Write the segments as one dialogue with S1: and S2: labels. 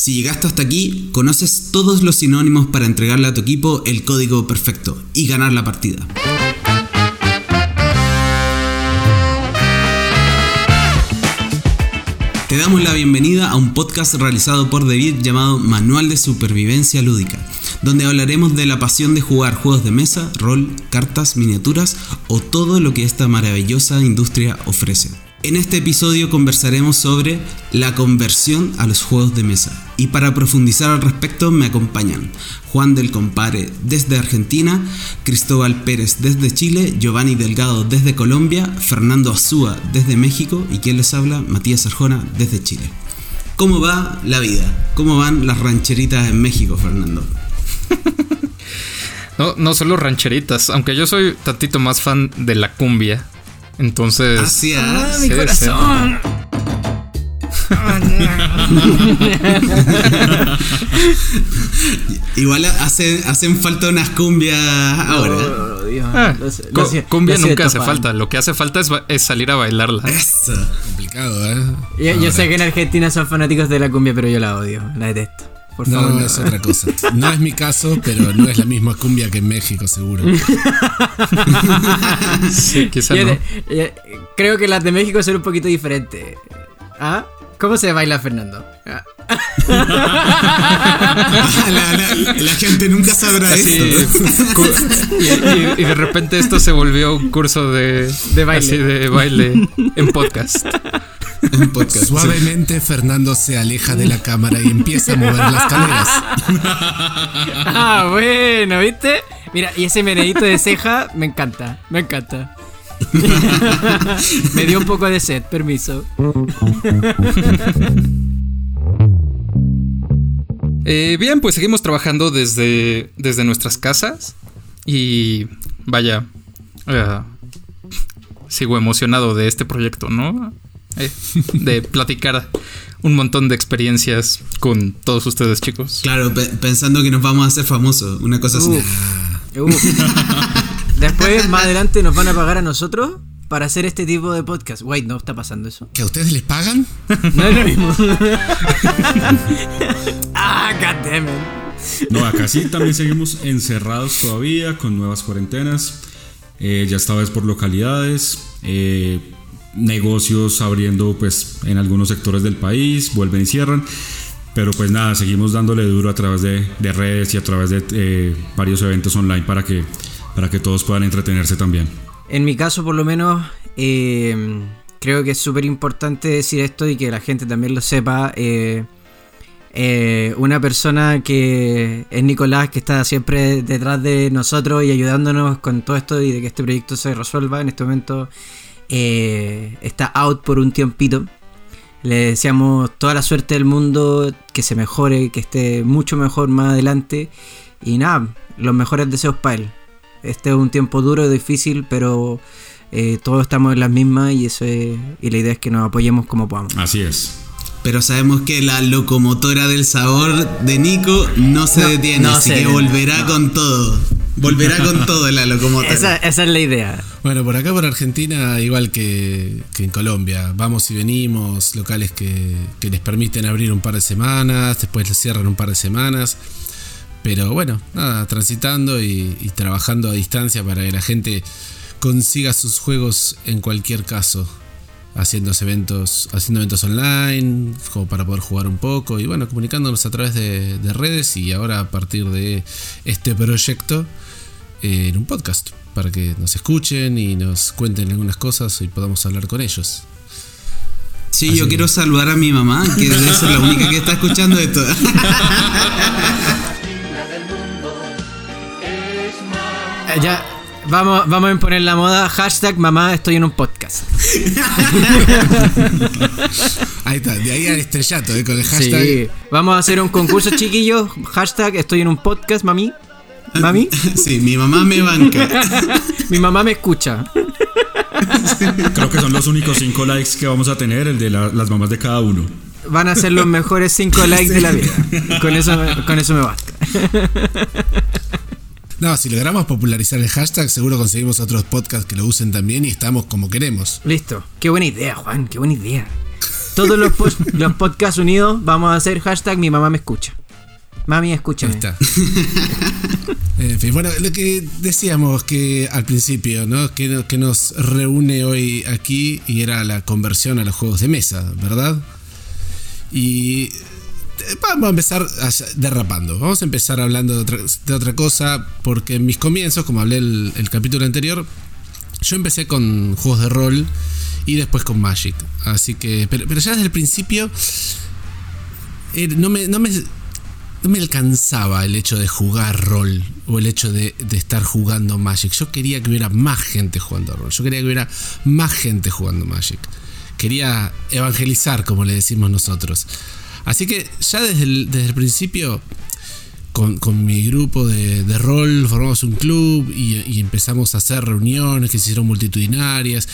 S1: Si llegaste hasta aquí, conoces todos los sinónimos para entregarle a tu equipo el código perfecto y ganar la partida. Te damos la bienvenida a un podcast realizado por David llamado Manual de Supervivencia Lúdica, donde hablaremos de la pasión de jugar juegos de mesa, rol, cartas, miniaturas o todo lo que esta maravillosa industria ofrece. En este episodio conversaremos sobre la conversión a los juegos de mesa. Y para profundizar al respecto me acompañan Juan del Compare desde Argentina, Cristóbal Pérez desde Chile, Giovanni Delgado desde Colombia, Fernando Azúa desde México y quien les habla, Matías Arjona desde Chile. ¿Cómo va la vida? ¿Cómo van las rancheritas en México, Fernando?
S2: No, no solo rancheritas, aunque yo soy tantito más fan de la cumbia. Entonces.
S1: Así
S3: ah, mi corazón.
S1: Igual hacen falta unas cumbias ahora.
S2: Ah, cumbia nunca hace falta. Lo que hace falta es, salir a bailarla.
S1: Eso.
S4: Complicado, ¿eh?
S3: yo sé que en Argentina son fanáticos de la cumbia, pero yo la odio. La detesto
S4: no, es otra cosa. No es mi caso, pero no es la misma cumbia que en México, seguro.
S2: sí, quizá no.
S3: creo que las de México son un poquito diferentes. ¿Ah? ¿Cómo se baila Fernando?
S1: Ah. la, gente nunca sabrá esto.
S2: Y, de repente esto se volvió un curso de,
S3: de baile.
S2: de baile en podcast.
S4: Suavemente Fernando se aleja de la cámara y empieza a mover las caderas.
S3: ah, bueno, ¿viste? Mira, y ese meneíto de ceja me encanta, me encanta. me dio un poco de sed, permiso.
S2: Eh, bien, pues seguimos trabajando desde, desde nuestras casas y vaya, eh, sigo emocionado de este proyecto, ¿no? Eh, de platicar un montón de experiencias con todos ustedes, chicos.
S1: Claro, pensando que nos vamos a hacer famosos, una cosa así.
S3: Después, más adelante, nos van a pagar a nosotros para hacer este tipo de podcast. Wait, ¿no está pasando eso?
S4: ¿Que a ustedes les pagan?
S3: No es lo mismo. ah, goddammit.
S5: No, acá sí también seguimos encerrados todavía con nuevas cuarentenas. Eh, ya esta vez por localidades. Eh, negocios abriendo pues en algunos sectores del país, vuelven y cierran. Pero pues nada, seguimos dándole duro a través de, redes y a través de eh, varios eventos online para que, para que todos puedan entretenerse también.
S3: En mi caso por lo menos eh, creo que es súper importante decir esto y que la gente también lo sepa. Eh, una persona que es Nicolás, que está siempre detrás de nosotros y ayudándonos con todo esto y de que este proyecto se resuelva en este momento eh, está out por un tiempito. Le deseamos toda la suerte del mundo, que se mejore, que esté mucho mejor más adelante. Y nada, los mejores deseos para él. Este es un tiempo duro, difícil, pero eh, todos estamos en las mismas y, eso y la idea es que nos apoyemos como podamos.
S5: Así es.
S1: Pero sabemos que la locomotora del sabor de Nico no se detiene, así que volverá con todo. Volverá con todo la locomotora.
S3: Esa, es la idea.
S4: Bueno, por acá por Argentina, igual que, en Colombia, vamos y venimos, locales que, les permiten abrir un par de semanas, después les cierran un par de semanas. Pero bueno, nada, transitando y, y trabajando a distancia para que la gente consiga sus juegos en cualquier caso haciendo eventos, haciendo eventos online, como para poder jugar un poco y bueno, comunicándonos a través de, redes y ahora a partir de este proyecto eh, en un podcast para que nos escuchen y nos cuenten algunas cosas y podamos hablar con ellos.
S1: Sí, yo quiero saludar a mi mamá, que debe ser la única que está escuchando esto.
S3: ya, Vamos, vamos a imponer la moda. Hashtag mamá, estoy en un podcast.
S4: ahí está, de ahí al estrellato, eh, con el hashtag. Sí.
S3: Vamos a hacer un concurso, chiquillos. Hashtag estoy en un podcast, mami. ¿Mami?
S1: Sí, mi mamá me banca.
S3: mi mamá me escucha.
S5: Creo que son los únicos cinco likes que vamos a tener, el de las mamás de cada uno.
S3: Van a ser los mejores cinco likes de la vida. Con eso, con eso me basta.
S4: No, si logramos popularizar el hashtag, seguro conseguimos otros podcasts que lo usen también y estamos como queremos.
S3: Listo. Qué buena idea, Juan, qué buena idea. todos los, los podcasts unidos vamos a hacer hashtag mi mamá me escucha. Mami,
S4: Ahí
S3: escúchame.
S4: está. En fin, bueno, lo que decíamos que al principio, ¿no? Que, que nos reúne hoy aquí y era la conversión a los juegos de mesa, ¿verdad? Y vamos a empezar derrapando. Vamos a empezar hablando de otra, cosa, porque en mis comienzos, como hablé el, el capítulo anterior, yo empecé con juegos de rol y después con Magic. Así que, pero, pero ya desde el principio eh, no me, no me me alcanzaba el hecho de jugar rol o el hecho de estar jugando Magic. Yo quería que hubiera más gente jugando rol. Yo quería que hubiera más gente jugando Magic. Quería evangelizar, como le decimos nosotros. Así que ya desde el, principio, con, mi grupo de, rol, formamos un club y, empezamos a hacer reuniones que se hicieron multitudinarias.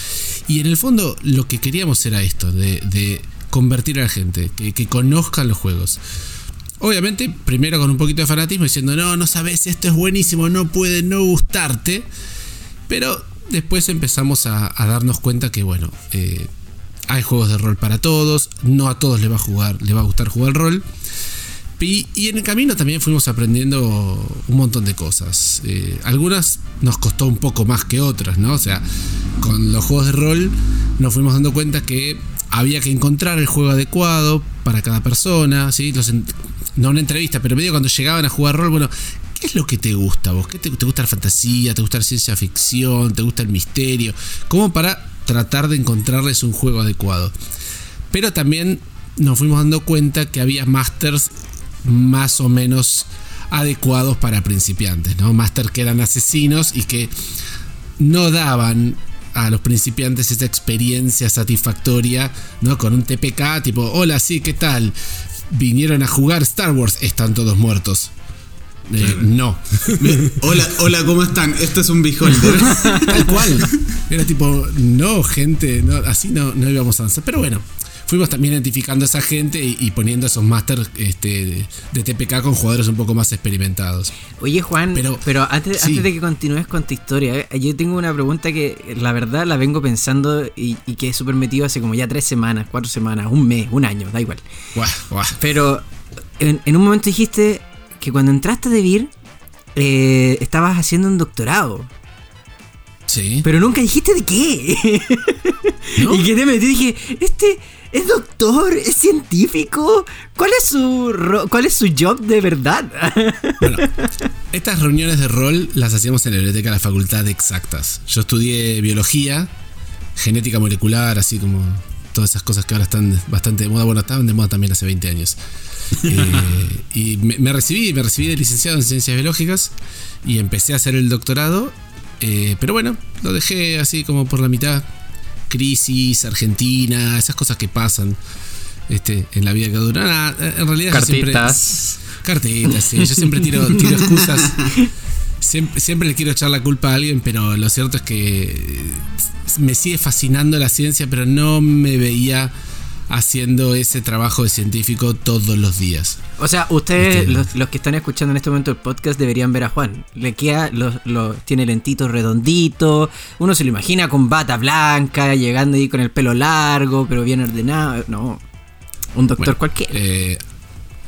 S4: Y en el fondo lo que queríamos era esto, de, convertir a la gente, que, conozcan los juegos. Obviamente, primero con un poquito de fanatismo, diciendo, no, no sabes, esto es buenísimo, no puede no gustarte. Pero después empezamos a, a darnos cuenta que, bueno, eh, hay juegos de rol para todos, no a todos les va a, jugar, les va a gustar jugar rol. Y, en el camino también fuimos aprendiendo un montón de cosas. Eh, algunas nos costó un poco más que otras, ¿no? O sea, con los juegos de rol nos fuimos dando cuenta que había que encontrar el juego adecuado para cada persona, ¿sí? No una entrevista, pero medio cuando llegaban a jugar rol, bueno, ¿qué es lo que te gusta vos? ¿Qué te, te gusta la fantasía? ¿Te gusta la ciencia ficción? ¿Te gusta el misterio? Como para tratar de encontrarles un juego adecuado. Pero también nos fuimos dando cuenta que había masters más o menos adecuados para principiantes, ¿no? Masters que eran asesinos y que no daban a los principiantes esa experiencia satisfactoria, ¿no? Con un TPK tipo, hola, sí, ¿qué tal? Vinieron a jugar Star Wars, están todos muertos. Eh, no,
S1: Hola, hola, ¿cómo están? Esto es un beholder.
S4: tal cual. Era tipo, no, gente, no, así no, no íbamos a avanzar. Pero bueno, fuimos también identificando a esa gente y, y poniendo esos masters este, de, de TPK con jugadores un poco más experimentados.
S3: Oye, Juan, pero,
S4: Pero-
S3: antes,
S4: sí.
S3: antes de que continúes con tu historia, eh, yo tengo una pregunta que la verdad la vengo pensando y, y que he súper metido hace como ya tres semanas, cuatro semanas, un mes, un año, da igual.
S4: Guau, guau.
S3: Pero en, en un momento dijiste que cuando entraste a DeVir eh, estabas haciendo un doctorado,
S4: Sí.
S3: pero nunca dijiste de qué.
S4: ¿No?
S3: Y que te metí dije, este es doctor, es científico, ¿cuál es su cuál es su job de verdad?
S4: Bueno, estas reuniones de rol las hacíamos en la biblioteca de la Facultad de Exactas. Yo estudié biología, genética molecular, así como todas esas cosas que ahora están bastante de moda. Bueno, estaban de moda también hace 20 años. Eh, y me, me recibí, me recibí de licenciado en ciencias biológicas y empecé a hacer el doctorado. eh, pero bueno, lo dejé así como por la mitad. Crisis, Argentina, esas cosas que pasan este, en la vida que dura. Nada, en realidad yo siempre-
S2: Cartitas.
S4: Cartitas, sí. Yo siempre tiro, tiro excusas. Siempre, siempre le quiero echar la culpa a alguien, pero lo cierto es que me sigue fascinando la ciencia, pero no me veía haciendo ese trabajo de científico todos los días.
S3: O sea, ustedes,
S4: Este-
S3: los, los que están escuchando en este momento el podcast, deberían ver a Juan. Le queda, los, los- tiene lentitos redonditos. Uno se lo imagina con bata blanca, llegando ahí con el pelo largo, pero bien ordenado. No, un doctor
S4: Bueno,
S3: cualquiera.
S4: eh,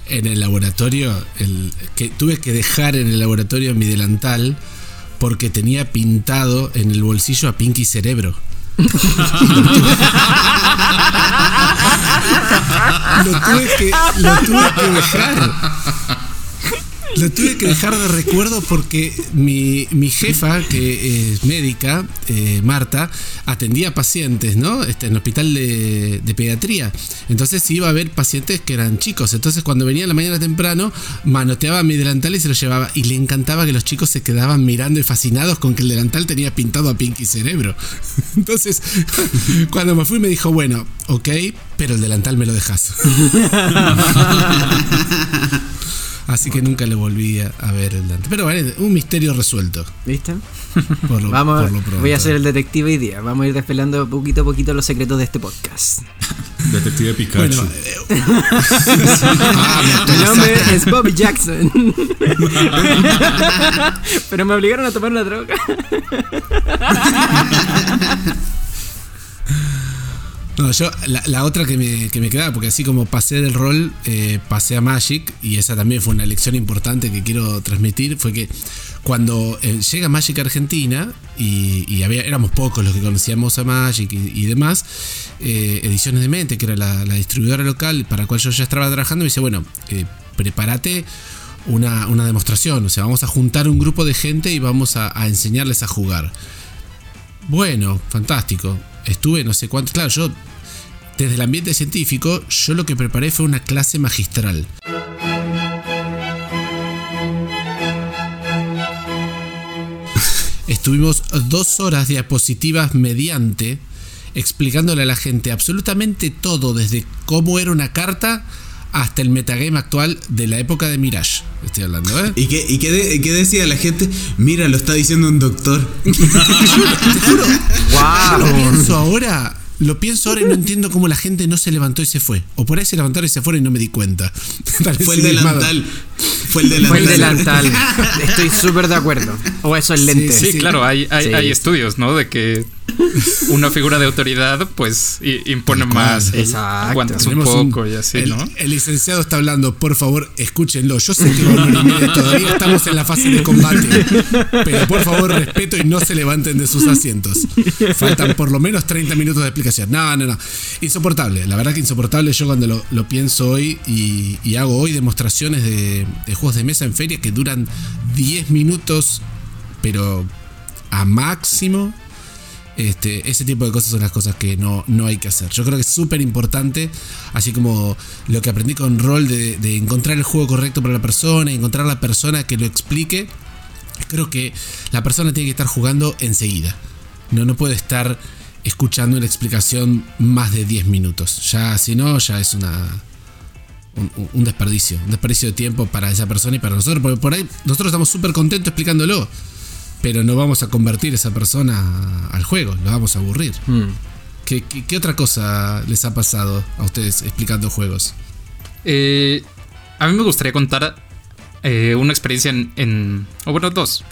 S4: en el laboratorio, el, que tuve que dejar en el laboratorio mi delantal porque tenía pintado en el bolsillo a Pinky Cerebro. Lo tuve que, lo tuve que dejar. Lo tuve que dejar de recuerdo porque mi, mi jefa, que es médica, eh, Marta, atendía pacientes, ¿no? Este, en el hospital de, de pediatría. Entonces iba a ver pacientes que eran chicos. Entonces cuando venía en la mañana temprano, manoteaba mi delantal y se lo llevaba. Y le encantaba que los chicos se quedaban mirando y fascinados con que el delantal tenía pintado a Pinky Cerebro. Entonces, cuando me fui me dijo, bueno, ok, pero el delantal me lo dejas. Así que nunca le volví a, a ver el delantal. Pero bueno, un misterio resuelto.
S3: ¿Viste?
S4: Por lo,
S3: Vamos,
S4: por lo pronto.
S3: voy a ser el detective hoy día. Vamos a ir desvelando poquito a poquito los secretos de este podcast.
S5: Detective Pikachu.
S4: Bueno, eh, ah, me
S3: Mi nombre es Bobby Jackson. pero me obligaron a tomar una droga.
S4: No, yo, la, otra que me, que me quedaba, porque así como pasé del rol, eh, pasé a Magic, y esa también fue una lección importante que quiero transmitir, fue que cuando eh, llega Magic a Argentina, y, había, éramos pocos los que conocíamos a Magic y, y demás, eh, Ediciones de Mente, que era la, distribuidora local para la cual yo ya estaba trabajando, me dice, bueno, prepárate una, una demostración, o sea, vamos a juntar un grupo de gente y vamos a enseñarles a jugar. Bueno, fantástico. Estuve no sé cuánto. Claro, yo desde el ambiente científico, yo lo que preparé fue una clase magistral. Estuvimos dos horas diapositivas mediante explicándole a la gente absolutamente todo, desde cómo era una carta hasta el metagame actual de la época de Mirage. Estoy hablando, ¿eh?
S1: ¿Y qué, y qué, de- qué decía la gente? Mira, lo está diciendo un doctor.
S4: Te juro,
S3: ¡Wow!
S4: lo pienso ahora. Lo pienso ahora y no entiendo cómo la gente no se levantó y se fue. O por ahí se levantaron y se fueron y no me di cuenta.
S1: Fue el delantal. Fue el delantal.
S3: Fue el delantal. Estoy súper de acuerdo. O eso es lente.
S2: Sí,
S4: Sí.
S2: claro, hay, hay,
S3: Sí.
S2: hay estudios, ¿no? De que una figura de autoridad, pues, impone más.
S3: Exacto.
S2: Aguantas un poco
S4: un-
S2: y así,
S4: el,
S2: ¿no?
S4: el licenciado está hablando, por favor, escúchenlo. Yo sé que todavía estamos en la fase de combate. Pero por favor, respeto y no se levanten de sus asientos. Faltan por lo menos 30 minutos de explicación. No, no, no. Insoportable. La verdad que insoportable. Yo cuando lo, lo pienso hoy y, y hago hoy demostraciones de, de juegos de mesa en feria que duran 10 minutos, pero a máximo. Este, ese tipo de cosas son las cosas que no, no hay que hacer. Yo creo que es súper importante, así como lo que aprendí con rol de, encontrar el juego correcto para la persona, encontrar la persona que lo explique. Creo que la persona tiene que estar jugando enseguida. No, no puede estar escuchando una explicación más de 10 minutos. Ya, si no, ya es una. Un, un- un desperdicio, un desperdicio de tiempo para esa persona y para nosotros, porque por ahí nosotros estamos súper contentos explicándolo, pero no vamos a convertir a esa persona al juego, lo vamos a aburrir.
S3: Mm.
S4: ¿Qué, qué, qué otra cosa les ha pasado a ustedes explicando juegos?
S2: Eh, a mí me gustaría contar eh, una experiencia en, en- O bueno, dos.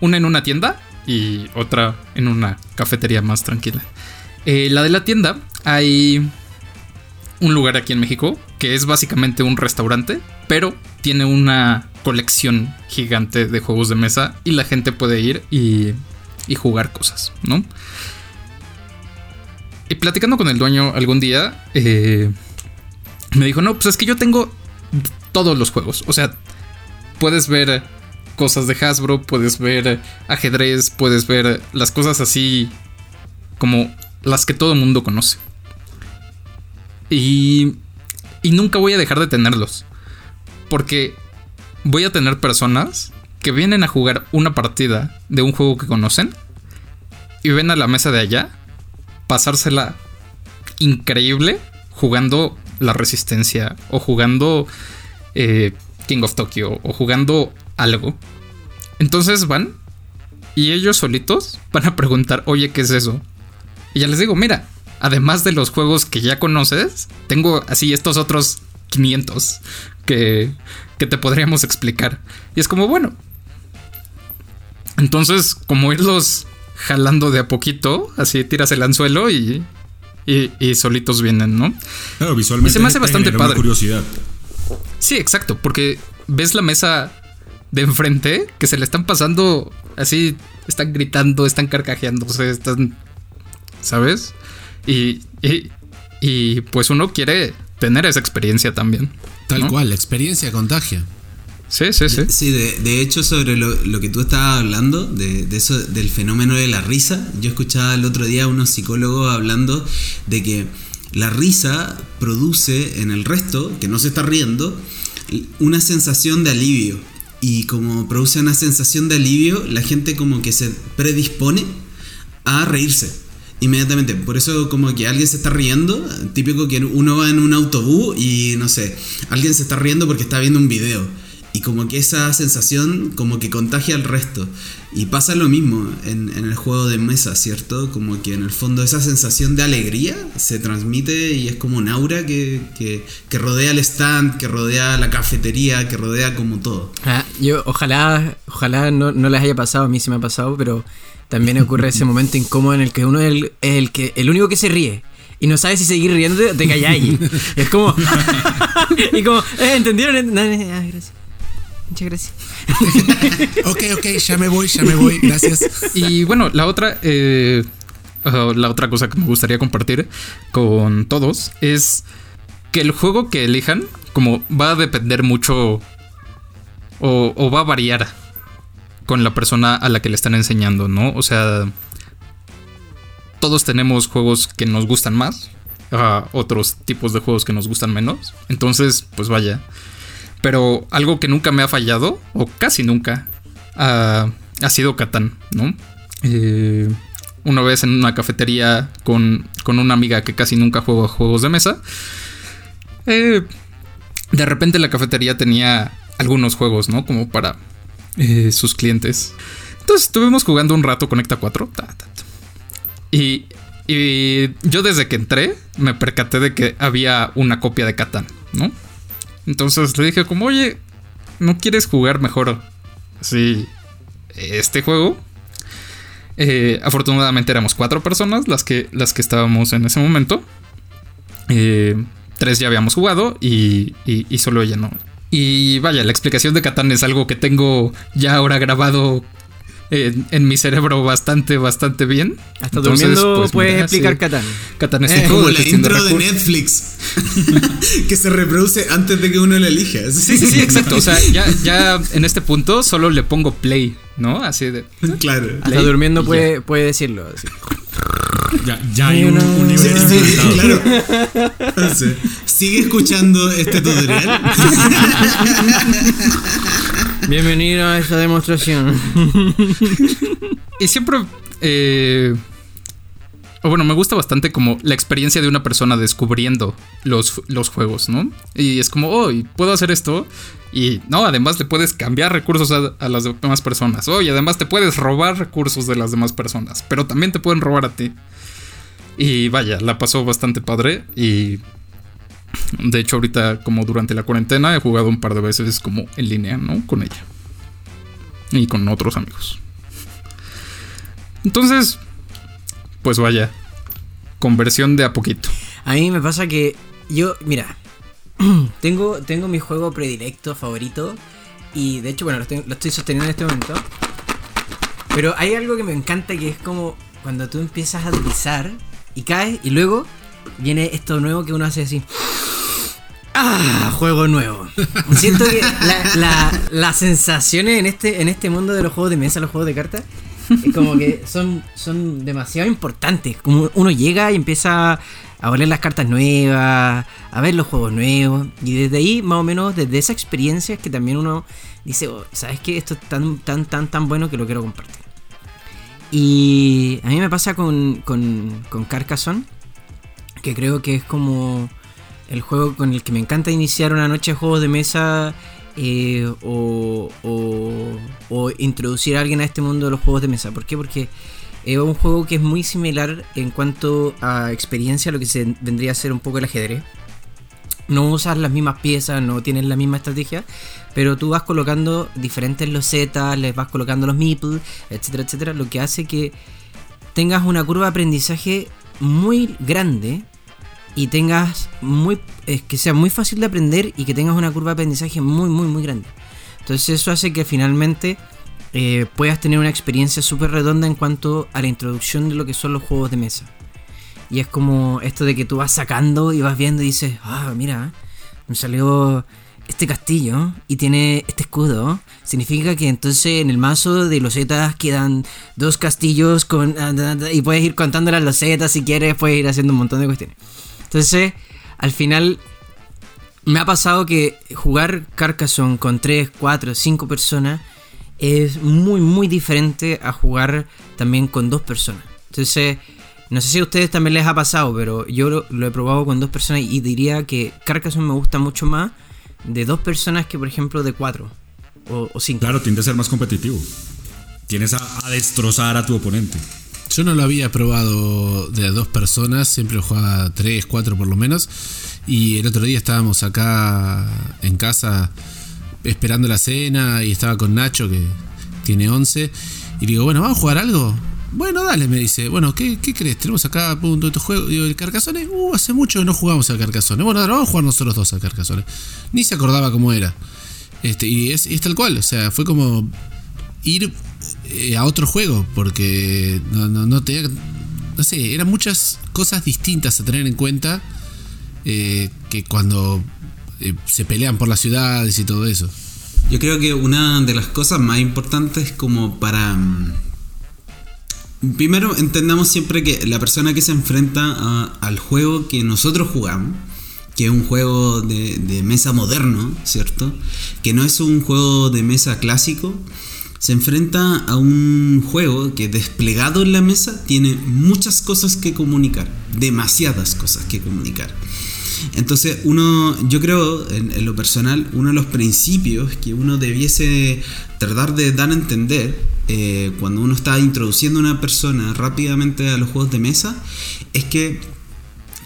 S2: Una en una tienda y otra en una cafetería más tranquila. Eh, la de la tienda, hay un lugar aquí en México que es básicamente un restaurante, pero tiene una colección gigante de juegos de mesa y la gente puede ir y, y jugar cosas, ¿no? Y platicando con el dueño algún día, eh, me dijo, no, pues es que yo tengo todos los juegos. O sea, puedes ver cosas de Hasbro, puedes ver ajedrez, puedes ver las cosas así como las que todo el mundo conoce. Y, y nunca voy a dejar de tenerlos. Porque voy a tener personas que vienen a jugar una partida de un juego que conocen y ven a la mesa de allá pasársela increíble jugando la resistencia o jugando eh, King of Tokyo o jugando algo. Entonces van y ellos solitos van a preguntar, oye, ¿qué es eso? Y ya les digo, mira, además de los juegos que ya conoces, tengo así estos otros 500 que, que te podríamos explicar. Y es como, bueno. Entonces, como irlos jalando de a poquito, así tiras el anzuelo y, y, y solitos vienen, ¿no?
S5: Claro, visualmente.
S2: Y se me hace
S5: te
S2: bastante padre.
S5: curiosidad.
S2: Sí, exacto, porque ves la mesa de enfrente que se le están pasando así, están gritando, están carcajeándose, están, ¿sabes? Y, y, y, pues uno quiere tener esa experiencia también.
S4: Tal
S2: ¿no?
S4: cual, la experiencia contagia.
S2: Sí, sí, sí.
S1: Sí, de, de hecho, sobre lo, lo que tú estabas hablando, de, de eso, del fenómeno de la risa, yo escuchaba el otro día a unos psicólogos hablando de que la risa produce en el resto, que no se está riendo, una sensación de alivio. Y como produce una sensación de alivio, la gente como que se predispone a reírse inmediatamente. Por eso como que alguien se está riendo, típico que uno va en un autobús y no sé, alguien se está riendo porque está viendo un video. Y como que esa sensación como que contagia al resto. Y pasa lo mismo en, en el juego de mesa, ¿cierto? Como que en el fondo esa sensación de alegría se transmite y es como un aura que, que, que rodea el stand, que rodea la cafetería, que rodea como todo.
S3: Ah, yo ojalá, ojalá no, no les haya pasado, a mí sí me ha pasado, pero también ocurre ese momento incómodo en el que uno es el, es el que el único que se ríe, y no sabes si seguir riendo o te calláis. es como. y como, eh, ¿entendieron? No, no, ah, gracias. Muchas gracias.
S4: ok, ok, ya me voy, ya me voy, gracias.
S2: Y bueno, la otra, eh, uh, la otra cosa que me gustaría compartir con todos es que el juego que elijan, como va a depender mucho o, o va a variar con la persona a la que le están enseñando, ¿no? O sea, todos tenemos juegos que nos gustan más, otros tipos de juegos que nos gustan menos. Entonces, pues vaya. Pero algo que nunca me ha fallado, o casi nunca, ha sido Catán, ¿no? Eh, una vez en una cafetería con, con, una amiga que casi nunca juega juegos de mesa. Eh, de repente la cafetería tenía algunos juegos, ¿no? Como para eh, sus clientes. Entonces estuvimos jugando un rato Conecta 4. Ta. Y, y, yo desde que entré me percaté de que había una copia de Catán, ¿no? Entonces le dije como, oye, ¿no quieres jugar mejor así este juego? Eh, afortunadamente éramos cuatro personas las que, las que estábamos en ese momento. Eh, tres ya habíamos jugado y, y, y, solo ella no. Y vaya, la explicación de Catán es algo que tengo ya ahora grabado en, en, mi cerebro bastante, bastante bien.
S3: Hasta Entonces, durmiendo pues, puedes explicar Catán.
S2: Catán es
S1: eh, como la intro de, de Netflix que se reproduce antes de que uno lo elija.
S2: Sí, sí, sí, exacto. O sea, ya, ya en este punto solo le pongo play, ¿no? Así de.
S1: Claro.
S3: Play, Hasta durmiendo puede, puede decirlo. Así.
S5: Ya, ya hay un, un nivel
S1: sí, sí, claro. Entonces, sigue escuchando este tutorial.
S3: Bienvenido a esta demostración.
S2: y siempre. Eh, o bueno, me gusta bastante como la experiencia de una persona descubriendo los, los juegos, ¿no? Y es como, oh, puedo hacer esto. Y no, además le puedes cambiar recursos a, a las demás personas. Oh, y además te puedes robar recursos de las demás personas. Pero también te pueden robar a ti. Y vaya, la pasó bastante padre. Y de hecho, ahorita, como durante la cuarentena, he jugado un par de veces como en línea, ¿no? Con ella. Y con otros amigos. Entonces, pues vaya, conversión de a poquito.
S3: A mí me pasa que yo, mira, tengo, tengo mi juego predilecto, favorito. Y de hecho, bueno, lo, estoy sosteniendo en este momento. Pero hay algo que me encanta que es como cuando tú empiezas a deslizar y caes y luego viene esto nuevo que uno hace así. ¡Ah! Juego nuevo. Siento que las la, la sensaciones en este, en este mundo de los juegos de mesa, los juegos de cartas, es como que son, son demasiado importantes. Como uno llega y empieza a oler las cartas nuevas, a ver los juegos nuevos. Y desde ahí, más o menos, desde esa experiencia es que también uno dice, oh, ¿sabes qué? Esto es tan, tan, tan, tan bueno que lo quiero compartir. Y a mí me pasa con, con, con Carcassonne, que creo que es como el juego con el que me encanta iniciar una noche de juegos de mesa eh, o, o, o, introducir a alguien a este mundo de los juegos de mesa. ¿Por qué? Porque es un juego que es muy similar en cuanto a experiencia a lo que se vendría a ser un poco el ajedrez. No usas las mismas piezas, no tienes la misma estrategia, pero tú vas colocando diferentes losetas, les vas colocando los meeples, etcétera, etcétera, lo que hace que tengas una curva de aprendizaje muy grande y tengas muy eh, que sea muy fácil de aprender y que tengas una curva de aprendizaje muy muy muy grande. Entonces eso hace que finalmente eh, puedas tener una experiencia súper redonda en cuanto a la introducción de lo que son los juegos de mesa. Y es como esto de que tú vas sacando y vas viendo y dices ah mira me salió este castillo y tiene este escudo, significa que entonces en el mazo de losetas quedan dos castillos con y puedes ir contando las losetas si quieres, puedes ir haciendo un montón de cuestiones. Entonces, al final me ha pasado que jugar Carcassonne con 3, 4, 5 personas es muy, muy diferente a jugar también con dos personas. Entonces, no sé si a ustedes también les ha pasado, pero yo lo, lo he probado con dos personas y diría que Carcassonne me gusta mucho más de dos personas que, por ejemplo, de cuatro o, o cinco.
S5: Claro, tiende a ser más competitivo. Tienes a, a destrozar a tu oponente.
S4: Yo no lo había probado de dos personas, siempre lo jugaba tres, cuatro por lo menos. Y el otro día estábamos acá en casa esperando la cena y estaba con Nacho que tiene 11. Y digo, bueno, vamos a jugar algo. Bueno, dale, me dice. Bueno, ¿qué, crees? Tenemos acá punto de juego. Digo, el Carcassonne, uh, hace mucho que no jugamos al Carcassonne. Bueno, dale, vamos a jugar nosotros dos al Carcassonne. Ni se acordaba cómo era. Este, y es, tal cual, o sea, fue como ir eh, a otro juego, porque no, no, no tenía. No sé, eran muchas cosas distintas a tener en cuenta eh, que cuando eh, se pelean por las ciudades y todo eso.
S1: Yo creo que una de las cosas más importantes como para... Primero entendamos siempre que la persona que se enfrenta a- al juego que nosotros jugamos, que es un juego de, mesa moderno, ¿cierto? Que no es un juego de mesa clásico, se enfrenta a un juego que desplegado en la mesa tiene muchas cosas que comunicar, demasiadas cosas que comunicar. Entonces, uno, yo creo, en lo personal, uno de los principios que uno debiese tratar de dar a entender eh, cuando uno está introduciendo a una persona rápidamente a los juegos de mesa es que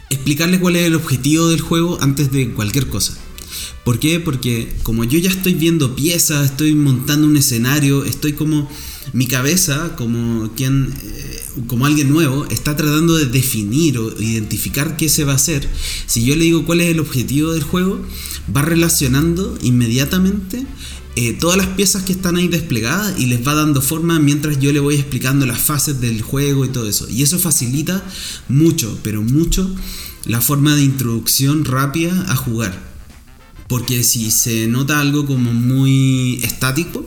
S1: explicarle cuál es el objetivo del juego antes de cualquier cosa. ¿Por qué? Porque como yo ya estoy viendo piezas, estoy montando un escenario, estoy como mi cabeza, como quien, eh, como alguien nuevo, está tratando de definir o identificar qué se va a hacer. Si yo le digo cuál es el objetivo del juego, va relacionando inmediatamente eh, todas las piezas que están ahí desplegadas y les va dando forma mientras yo le voy explicando las fases del juego y todo eso. Y eso facilita mucho, pero mucho, la forma de introducción rápida a jugar. Porque si se nota algo como muy estático,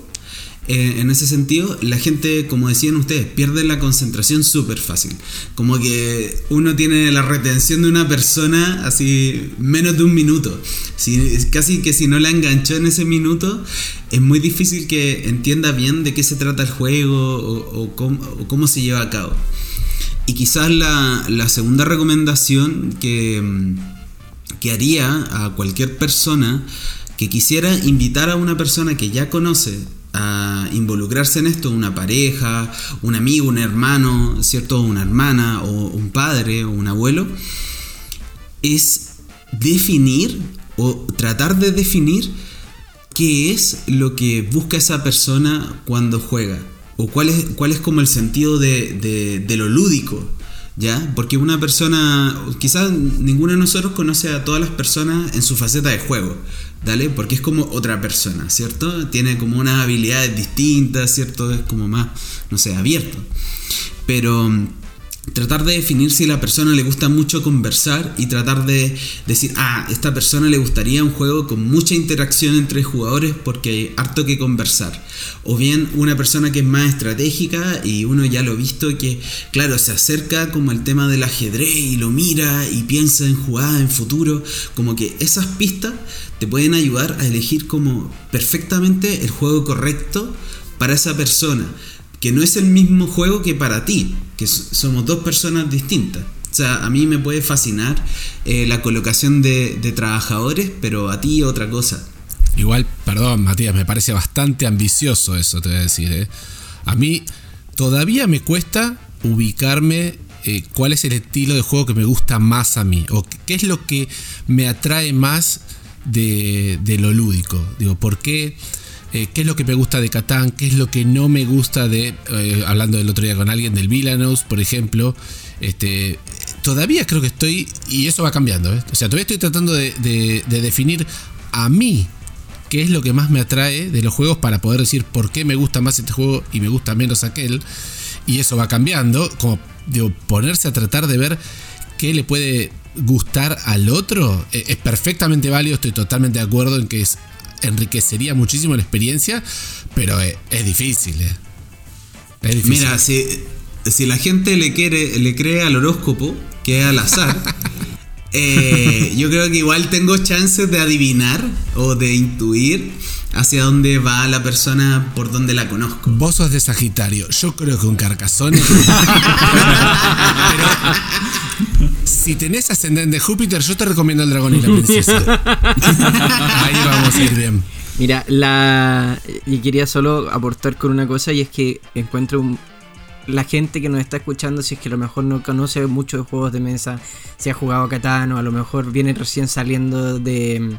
S1: eh, en ese sentido, la gente, como decían ustedes, pierde la concentración súper fácil. Como que uno tiene la retención de una persona así menos de un minuto. Si, casi que si no la enganchó en ese minuto, es muy difícil que entienda bien de qué se trata el juego o, cómo se lleva a cabo. Y quizás la, la segunda recomendación que, mm, que haría a cualquier persona que quisiera invitar a una persona que ya conoce a involucrarse en esto, una pareja, un amigo, un hermano, ¿cierto? Una hermana o un padre o un abuelo, es definir o tratar de definir qué es lo que busca esa persona cuando juega o cuál es, cuál es como el sentido de, lo lúdico. ¿Ya? Porque una persona, quizás ninguno de nosotros conoce a todas las personas en su faceta de juego, ¿dale? Porque es como otra persona, ¿cierto? Tiene como unas habilidades distintas, ¿cierto? Es como más, no sé, abierto. Pero tratar de definir si a la persona le gusta mucho conversar y tratar de decir, ah, esta persona le gustaría un juego con mucha interacción entre jugadores porque hay harto que conversar. O bien una persona que es más estratégica y uno ya lo ha visto que, claro, se acerca como al tema del ajedrez y lo mira y piensa en jugadas en futuro. Como que esas pistas te pueden ayudar a elegir como perfectamente el juego correcto para esa persona que no es el mismo juego que para ti, que somos dos personas distintas. O sea, a mí me puede fascinar eh, la colocación de, trabajadores, pero a ti otra cosa.
S4: Igual, perdón, Matías, me parece bastante ambicioso eso, te voy a decir. ¿eh? A mí todavía me cuesta ubicarme eh, cuál es el estilo de juego que me gusta más a mí, o qué es lo que me atrae más de lo lúdico. Digo, ¿por qué? Eh, ¿Qué es lo que me gusta de Catán? ¿Qué es lo que no me gusta de, eh, hablando del otro día con alguien, del Villanos, por ejemplo? Este, todavía creo que estoy, y eso va cambiando, ¿eh? o sea, todavía estoy tratando de, de- de definir a mí qué es lo que más me atrae de los juegos para poder decir por qué me gusta más este juego y me gusta menos aquel. Y eso va cambiando, como digo, ponerse a tratar de ver qué le puede gustar al otro. Es perfectamente válido, estoy totalmente de acuerdo en que es, enriquecería muchísimo la experiencia, pero eh, es difícil. eh. Es difícil.
S1: Mira, si, si la gente le quiere, le cree al horóscopo, que es al azar, eh, yo creo que igual tengo chances de adivinar o de intuir hacia dónde va la persona por donde la conozco.
S4: Vos sos de Sagitario, yo creo que un. Pero si tenés ascendente de Júpiter, yo te recomiendo el dragón y la princesa. Ahí vamos a ir bien.
S3: Mira, la y quería solo aportar con una cosa y es que encuentro un- la gente que nos está escuchando, si es que a lo mejor no conoce mucho de juegos de mesa, si ha jugado a Catán o a lo mejor viene recién saliendo de,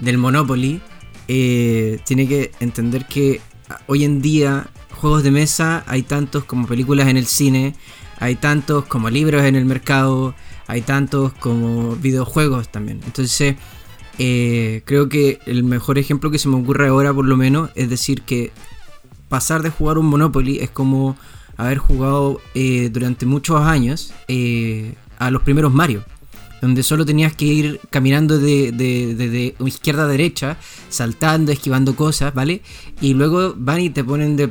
S3: del Monopoly, eh, tiene que entender que hoy en día juegos de mesa hay tantos como películas en el cine, hay tantos como libros en el mercado, hay tantos como videojuegos también. Entonces, eh, creo que el mejor ejemplo que se me ocurre ahora, por lo menos, es decir que pasar de jugar un Monopoly es como haber jugado eh, durante muchos años eh, a los primeros Mario donde solo tenías que ir caminando de, izquierda a derecha, saltando, esquivando cosas, ¿vale? Y luego van y te ponen de,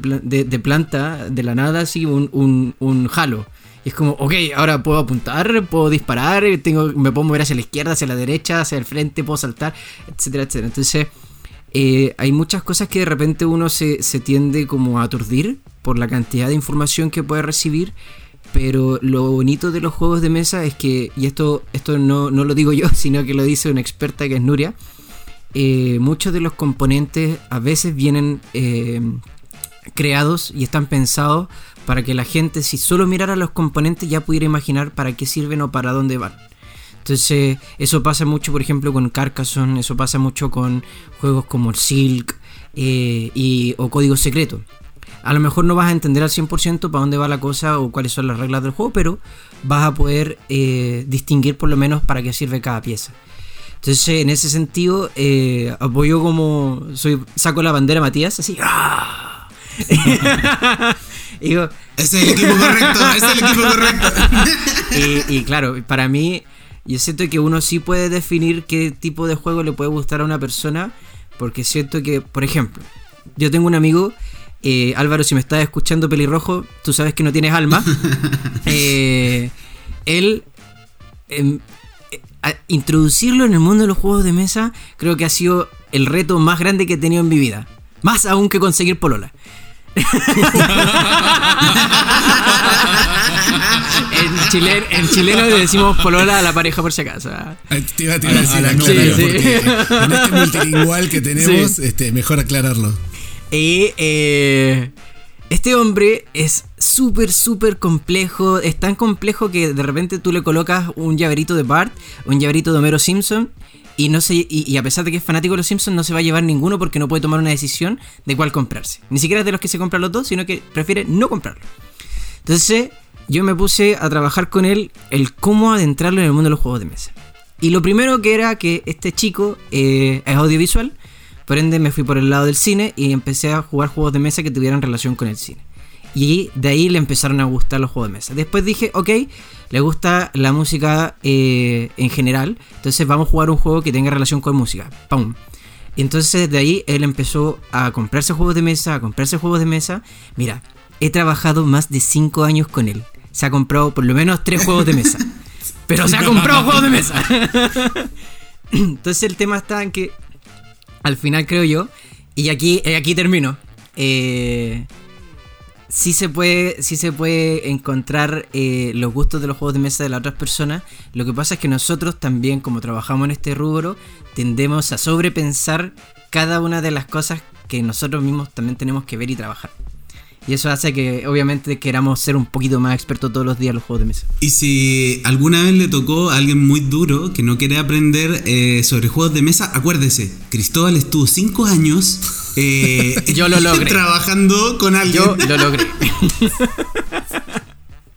S3: planta, de la nada, así, un, un, un halo. Y es como, ok, ahora puedo apuntar, puedo disparar, tengo, me puedo mover hacia la izquierda, hacia la derecha, hacia el frente, puedo saltar, etcétera, etcétera. Entonces, eh, hay muchas cosas que de repente uno se, se tiende como a aturdir por la cantidad de información que puede recibir pero lo bonito de los juegos de mesa es que, y esto, esto no, lo digo yo, sino que lo dice una experta que es Nuria, eh, muchos de los componentes a veces vienen eh, creados y están pensados para que la gente, si solo mirara los componentes, ya pudiera imaginar para qué sirven o para dónde van. Entonces, eso pasa mucho, por ejemplo, con Carcassonne, eso pasa mucho con juegos como Silk eh, y, o Código Secreto. A lo mejor no vas a entender al 100% para dónde va la cosa o cuáles son las reglas del juego, pero vas a poder eh, distinguir por lo menos para qué sirve cada pieza. Entonces, en ese sentido, eh, apoyo como. Soy, saco la bandera Matías, así. ¡ah!
S1: ese es el equipo correcto, ese es el equipo correcto.
S3: y, y, claro, para mí, yo siento que uno sí puede definir qué tipo de juego le puede gustar a una persona, porque siento que, por ejemplo, yo tengo un amigo eh, Álvaro, si me estás escuchando pelirrojo, tú sabes que no tienes alma. Eh, él, em, eh, introducirlo en el mundo de los juegos de mesa, creo que ha sido el reto más grande que he tenido en mi vida. Más aún que conseguir polola. en, chileno le decimos polola a la pareja por si acaso.
S4: Te iba a tirar a, la, porque en este multilingüal que tenemos, este, mejor aclararlo.
S3: Y eh, este hombre es súper, súper complejo. Es tan complejo que de repente tú le colocas un llaverito de Bart, un llaverito de Homero Simpson. Y, no se, y, a pesar de que es fanático de los Simpsons, no se va a llevar ninguno porque no puede tomar una decisión de cuál comprarse. Ni siquiera es de los que se compran los dos, sino que prefiere no comprarlo. Entonces, yo me puse a trabajar con él el cómo adentrarlo en el mundo de los juegos de mesa. Y lo primero que era que este chico eh, es audiovisual, por ende me fui por el lado del cine y empecé a jugar juegos de mesa que tuvieran relación con el cine. Y de ahí le empezaron a gustar los juegos de mesa. Después dije, ok, le gusta la música eh, en general, entonces vamos a jugar un juego que tenga relación con música. ¡Pum! Y entonces de ahí él empezó a comprarse juegos de mesa, a comprarse juegos de mesa. Mira, he trabajado más de 5 años con él. Se ha comprado por lo menos 3 juegos de mesa. Pero se ha comprado juegos de mesa. entonces el tema está en que al final creo yo, y aquí, aquí termino, eh, sí se puede, sí se puede encontrar eh, los gustos de los juegos de mesa de las otras personas. Lo que pasa es que nosotros también, como trabajamos en este rubro, tendemos a sobrepensar cada una de las cosas que nosotros mismos también tenemos que ver y trabajar. Y eso hace que obviamente queramos ser un poquito más expertos todos los días en los juegos de mesa.
S1: Y si alguna vez le tocó a alguien muy duro que no quiere aprender eh, sobre juegos de mesa, acuérdese, Cristóbal estuvo cinco años eh,
S3: Yo lo logré.
S1: trabajando con alguien.
S3: Yo lo logré.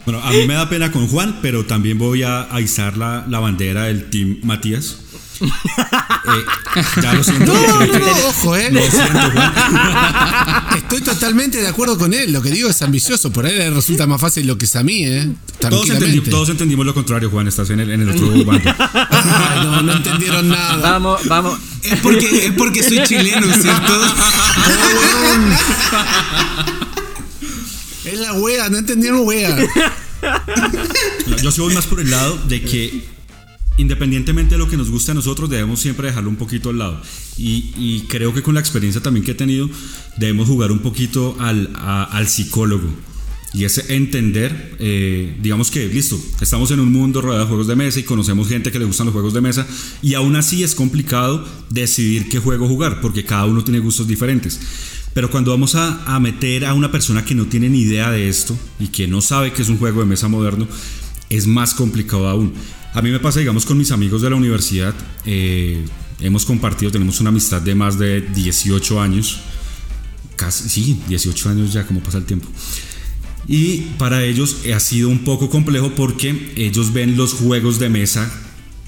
S5: bueno, a mí me da pena con Juan, pero también voy a izar la, la bandera del Team Matías.
S4: Eh, ya lo siento. No, no, no, ojo, eh. Estoy totalmente de acuerdo con él. Lo que digo es ambicioso. Por ahí le resulta más fácil lo que es a mí, ¿eh?
S5: Todos, entendimos lo contrario, Juan. Estás en el, en el otro bando.
S4: no, no entendieron nada.
S3: Vamos, vamos.
S1: Es porque, es porque soy chileno, ¿cierto?
S4: es la wea, no entendieron wea.
S5: Yo soy más por el lado de que independientemente de lo que nos guste a nosotros, debemos siempre dejarlo un poquito al lado. Y, creo que con la experiencia también que he tenido, debemos jugar un poquito al, psicólogo. Y ese entender, eh, digamos que, listo, estamos en un mundo rodeado de juegos de mesa y conocemos gente que le gustan los juegos de mesa y aún así es complicado decidir qué juego jugar porque cada uno tiene gustos diferentes. Pero cuando vamos a, a meter a una persona que no tiene ni idea de esto y que no sabe que es un juego de mesa moderno, es más complicado aún. A mí me pasa, digamos, con mis amigos de la universidad. Eh, hemos compartido, tenemos una amistad de más de 18 años. casi, sí, 18 años ya, como pasa el tiempo. Y para ellos ha sido un poco complejo porque ellos ven los juegos de mesa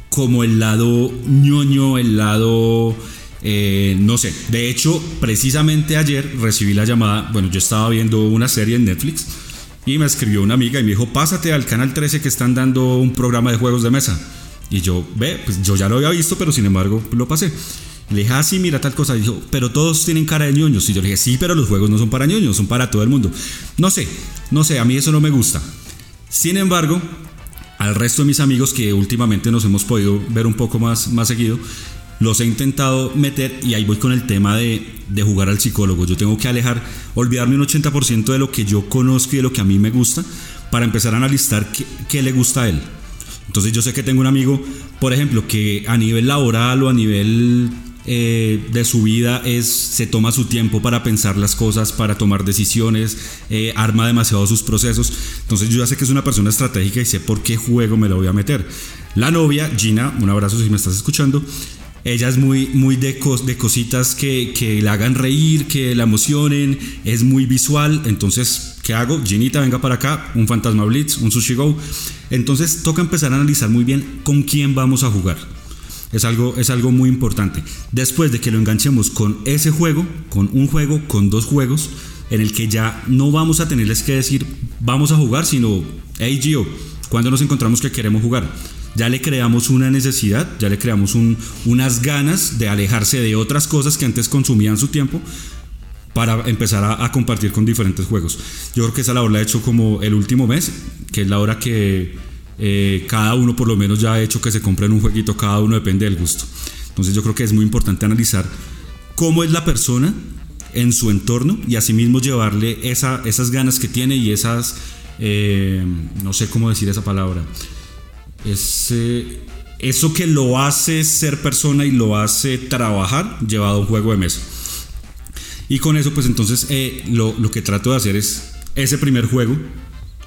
S5: como el lado ñoño, el lado... eh, no sé, de hecho, precisamente ayer recibí la llamada, bueno, yo estaba viendo una serie en Netflix y me escribió una amiga y me dijo, pásate al canal 13 que están dando un programa de juegos de mesa. Y yo, ve, pues yo ya lo había visto, pero sin embargo lo pasé. Le dije, ah, sí, mira tal cosa. Y dijo, pero todos tienen cara de ñoños. Y yo le dije, sí, pero los juegos no son para ñoños, son para todo el mundo. No sé, no sé, a mí eso no me gusta. Sin embargo, al resto de mis amigos que últimamente nos hemos podido ver un poco más, más seguido, los he intentado meter y ahí voy con el tema de, de jugar al psicólogo. Yo tengo que alejar, olvidarme un 80% de lo que yo conozco y de lo que a mí me gusta para empezar a analizar qué, qué le gusta a él. Entonces yo sé que tengo un amigo, por ejemplo, que a nivel laboral o a nivel eh, de su vida es, se toma su tiempo para pensar las cosas, para tomar decisiones, eh, arma demasiado sus procesos. Entonces yo ya sé que es una persona estratégica y sé por qué juego me lo voy a meter. La novia, Gina, un abrazo si me estás escuchando. Ella es muy, muy de, cos- de cositas que, que la hagan reír, que la emocionen, es muy visual. Entonces, ¿qué hago? Ginita, venga para acá, un Fantasma Blitz, un Sushi Go. Entonces, toca empezar a analizar muy bien con quién vamos a jugar. Es algo, es algo muy importante. Después de que lo enganchemos con ese juego, con un juego, con dos juegos, en el que ya no vamos a tenerles que decir vamos a jugar, sino, hey Gio, cuando nos encontramos que queremos jugar? Ya le creamos una necesidad, ya le creamos un- unas ganas de alejarse de otras cosas que antes consumían su tiempo para empezar a, compartir con diferentes juegos. Yo creo que esa labor la he hecho como el último mes, que es la hora que eh, cada uno por lo menos ya ha hecho que se compren un jueguito, cada uno depende del gusto. Entonces yo creo que es muy importante analizar cómo es la persona en su entorno y asimismo llevarle esa, esas ganas que tiene y esas, eh, no sé cómo decir esa palabra, eso que lo hace ser persona y lo hace trabajar llevado a un juego de mesa. Y con eso, pues entonces eh, lo, lo que trato de hacer es ese primer juego,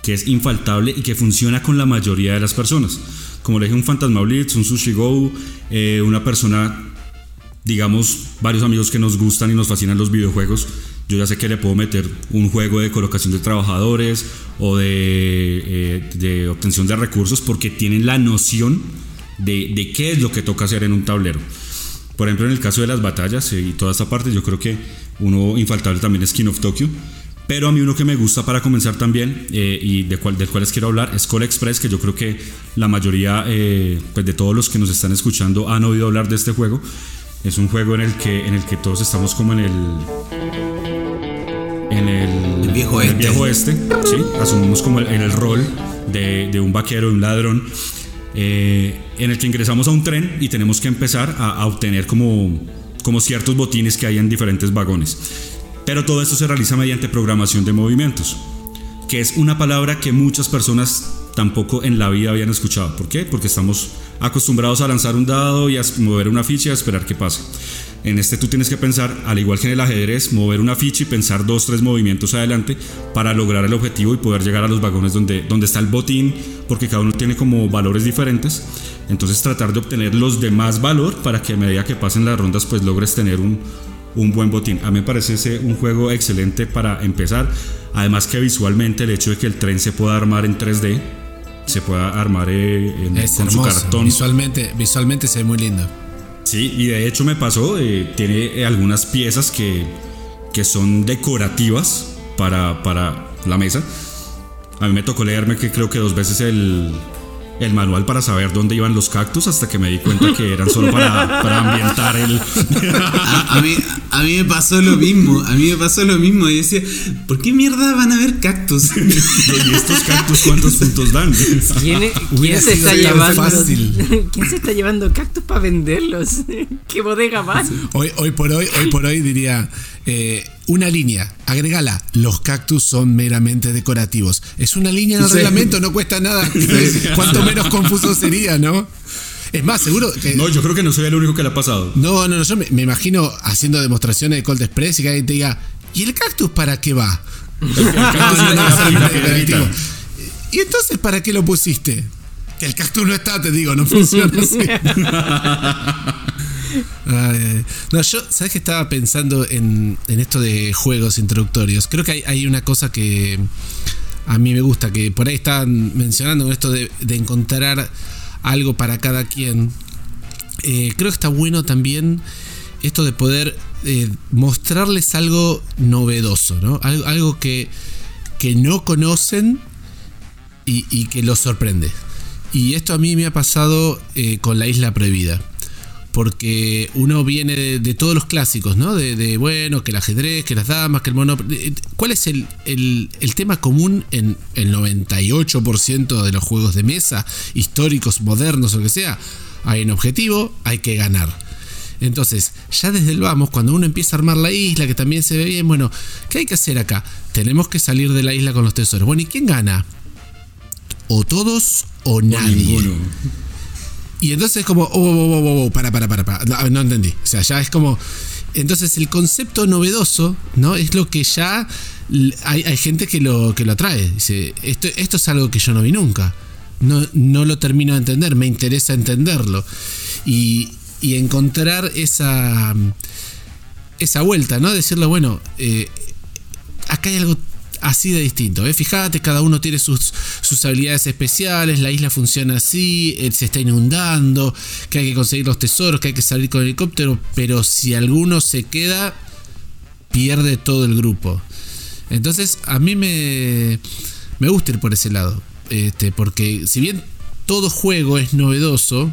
S5: que es infaltable y que funciona con la mayoría de las personas. Como le dije, un Fantasma Blitz, un Sushi Go, eh, una persona, digamos, varios amigos que nos gustan y nos fascinan los videojuegos. Yo ya sé que le puedo meter un juego de colocación de trabajadores o de, eh, obtención de recursos porque tienen la noción de, qué es lo que toca hacer en un tablero. Por ejemplo, en el caso de las batallas eh, y toda esta parte, yo creo que uno infaltable también es King of Tokyo. Pero a mí uno que me gusta para comenzar también eh, y de cual, del cual les quiero hablar es Call Express, que yo creo que la mayoría pues de todos los que nos están escuchando han oído hablar de este juego. Es un juego en el que, en el que todos estamos como en el... En el,
S1: El viejo
S5: en el
S1: este.
S5: viejo oeste, ¿sí? Asumimos como el, en el rol de, de un vaquero, de un ladrón, eh, en el que ingresamos a un tren y tenemos que empezar a, a obtener como, como ciertos botines que hay en diferentes vagones. Pero todo esto se realiza mediante programación de movimientos, que es una palabra que muchas personas tampoco en la vida habían escuchado. ¿Por qué? Porque estamos acostumbrados a lanzar un dado y a mover una ficha y a esperar que pase. En este tú tienes que pensar, al igual que en el ajedrez, mover una ficha y pensar dos, tres movimientos adelante para lograr el objetivo y poder llegar a los vagones donde, donde está el botín, porque cada uno tiene como valores diferentes. Entonces tratar de obtener los de más valor para que a medida que pasen las rondas pues logres tener un, un buen botín. A mí me parece ese un juego excelente para empezar. Además que visualmente el hecho de que el tren se pueda armar en 3D, se pueda armar eh, en-
S4: Es
S5: con su cartón.
S4: Visualmente, visualmente se ve muy lindo.
S5: Sí, y de hecho me pasó, eh, tiene eh, algunas piezas que, que son decorativas para, para la mesa. A mí me tocó leerme que creo que dos veces el, el manual para saber dónde iban los cactus hasta que me di cuenta que eran solo para, para ambientar el...
S1: A, a mí, a mí me pasó lo mismo, a mí me pasó lo mismo. Y decía, ¿por qué mierda van a haber cactus?
S5: ¿Y estos cactus cuántos puntos dan?
S3: ¿Quién, se está llevando?
S4: fácil.
S3: ¿Quién se está llevando cactus para venderlos? ¿Qué bodega más?
S4: Hoy, hoy por hoy, hoy por hoy diría eh, una línea, agregala, los cactus son meramente decorativos. Es una línea en el
S1: Sí.
S4: reglamento, no cuesta nada. Cuanto menos confuso sería, ¿no? Es más, seguro que.
S5: No, yo creo que no soy el único que le ha pasado.
S4: No, no, no, yo me, me imagino haciendo demostraciones de Cold Express y que alguien te diga, ¿y el cactus para qué va?
S5: ¿Y
S4: entonces para qué lo pusiste? Que el cactus no está, te digo, no funciona así. No, yo, ¿sabes que estaba pensando en, en esto de juegos introductorios? Creo que hay, hay una cosa que a mí me gusta, que por ahí estaban mencionando esto de, de encontrar algo para cada quien. Eh, creo que está bueno también esto de poder eh, mostrarles algo novedoso, ¿no? Algo, algo que, que no conocen y, y que los sorprende. Y esto a mí me ha pasado eh, con la isla prohibida. Porque uno viene de, de todos los clásicos, ¿no? De, de, bueno, que el ajedrez, que las damas, que el mono. ¿Cuál es el, el- el tema común en el 98% de los juegos de mesa, históricos, modernos o lo que sea? Hay un objetivo, hay que ganar. Entonces, ya desde el vamos, cuando uno empieza a armar la isla, que también se ve bien, bueno, ¿qué hay que hacer acá? Tenemos que salir de la isla con los tesoros. Bueno, ¿y quién gana? O todos o nadie. Y entonces es como, oh, oh, oh, oh, oh, para, para, para, para. No, entendí. O sea, ya es como. Entonces el concepto novedoso, ¿no? Es lo que ya hay, hay gente que lo, que lo atrae. Dice, esto, esto es algo que yo no vi nunca. No, no lo termino de entender, me interesa entenderlo. Y, y encontrar esa, esa vuelta, ¿no? Decirle, bueno, eh, acá hay algo así de distinto. ¿eh? Fíjate, cada uno tiene sus, sus habilidades especiales, la isla funciona así, eh, se está inundando, que hay que conseguir los tesoros, que hay que salir con el helicóptero, pero si alguno se queda, pierde todo el grupo. Entonces, a mí me, me gusta ir por ese lado, este, porque si bien todo juego es novedoso,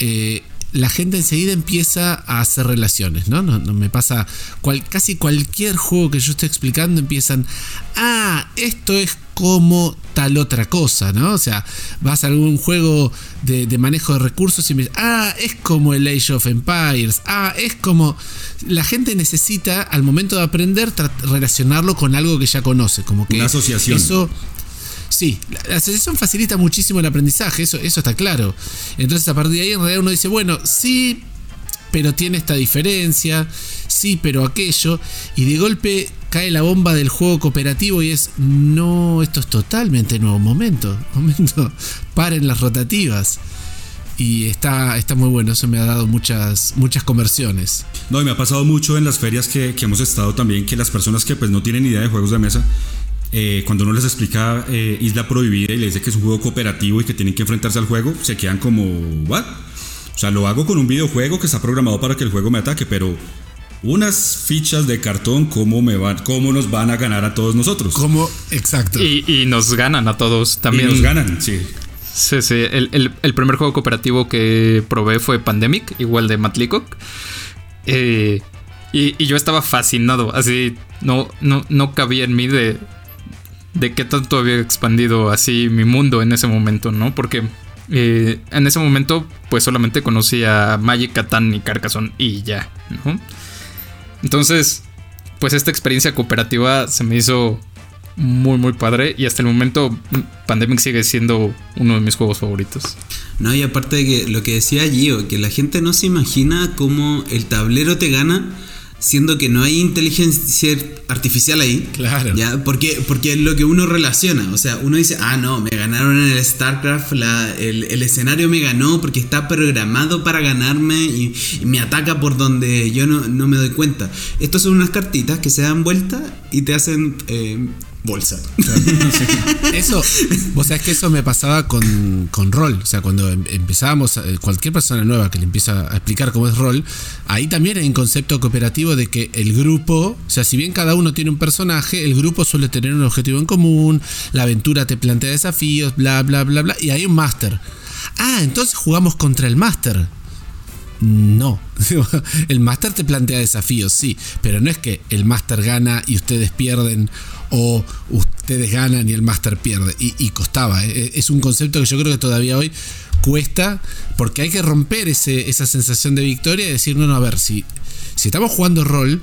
S4: eh, la gente enseguida empieza a hacer relaciones, ¿no? No, no me pasa cual- casi cualquier juego que yo esté explicando empiezan, ah, esto es como tal otra cosa, ¿no? O sea, vas a algún juego de, de manejo de recursos y me ah, es como el Age of Empires, ah, es como... La gente necesita al momento de aprender relacionarlo con algo que ya conoce, como que
S5: Una asociación.
S4: eso Sí, la, asociación facilita muchísimo el aprendizaje, eso, eso está claro. Entonces a partir de ahí en realidad uno dice, bueno, sí, pero tiene esta diferencia, sí, pero aquello, y de golpe cae la bomba del juego cooperativo y es, no, esto es totalmente nuevo, momento, momento, paren las rotativas. Y está, está muy bueno, eso me ha dado muchas, muchas conversiones.
S5: No, y me ha pasado mucho en las ferias que, que hemos estado también, que las personas que pues no tienen idea de juegos de mesa, eh, cuando uno les explica eh, Isla Prohibida y le dice que es un juego cooperativo y que tienen que enfrentarse al juego, se quedan como, ¿what? O sea, lo hago con un videojuego que está programado para que el juego me ataque, pero unas fichas de cartón, ¿cómo, me van, cómo nos van a ganar a todos nosotros?
S4: ¿Cómo? Exacto.
S2: Y, y nos ganan a todos
S5: Y
S2: también.
S5: nos ganan, sí.
S2: Sí, sí. El, el- el primer juego cooperativo que probé fue Pandemic, igual de Matt Leacock. Eh, y, y yo estaba fascinado. Así, no, no, no cabía en mí de, de qué tanto había expandido así mi mundo en ese momento, ¿no? Porque eh, en ese momento, pues solamente conocía Magic, Catán y Carcassonne y ya, ¿no? Entonces, pues esta experiencia cooperativa se me hizo muy, muy padre. Y hasta el momento, Pandemic sigue siendo uno de mis juegos favoritos.
S1: No, y aparte de que lo que decía Gio, que la gente no se imagina cómo el tablero te gana, siendo que no hay inteligencia artificial ahí.
S4: Claro.
S1: ¿ya? Porque, porque es lo que uno relaciona. O sea, uno dice, ah, no, me ganaron en el StarCraft, la- el, el escenario me ganó porque está programado para ganarme y, y me ataca por donde yo no, no me doy cuenta. Estos son unas cartitas que se dan vuelta y te hacen eh, bolsa.
S4: Eso, vos sabés que eso me pasaba con, con rol. O sea, cuando em- empezábamos, eh, cualquier persona nueva que le empieza a explicar cómo es rol, ahí también hay un concepto cooperativo de que el grupo, o sea, si bien cada uno tiene un personaje, el grupo suele tener un objetivo en común, la aventura te plantea desafíos, bla, bla, bla, bla, y hay un máster. Ah, entonces jugamos contra el máster. No, el máster te plantea desafíos, sí, pero no es que el máster gana y ustedes pierden o ustedes ganan y el máster pierde. Y, y costaba, ¿eh? es un concepto que yo creo que todavía hoy cuesta porque hay que romper ese- esa sensación de victoria y decir, no, no, a ver, si, si estamos jugando rol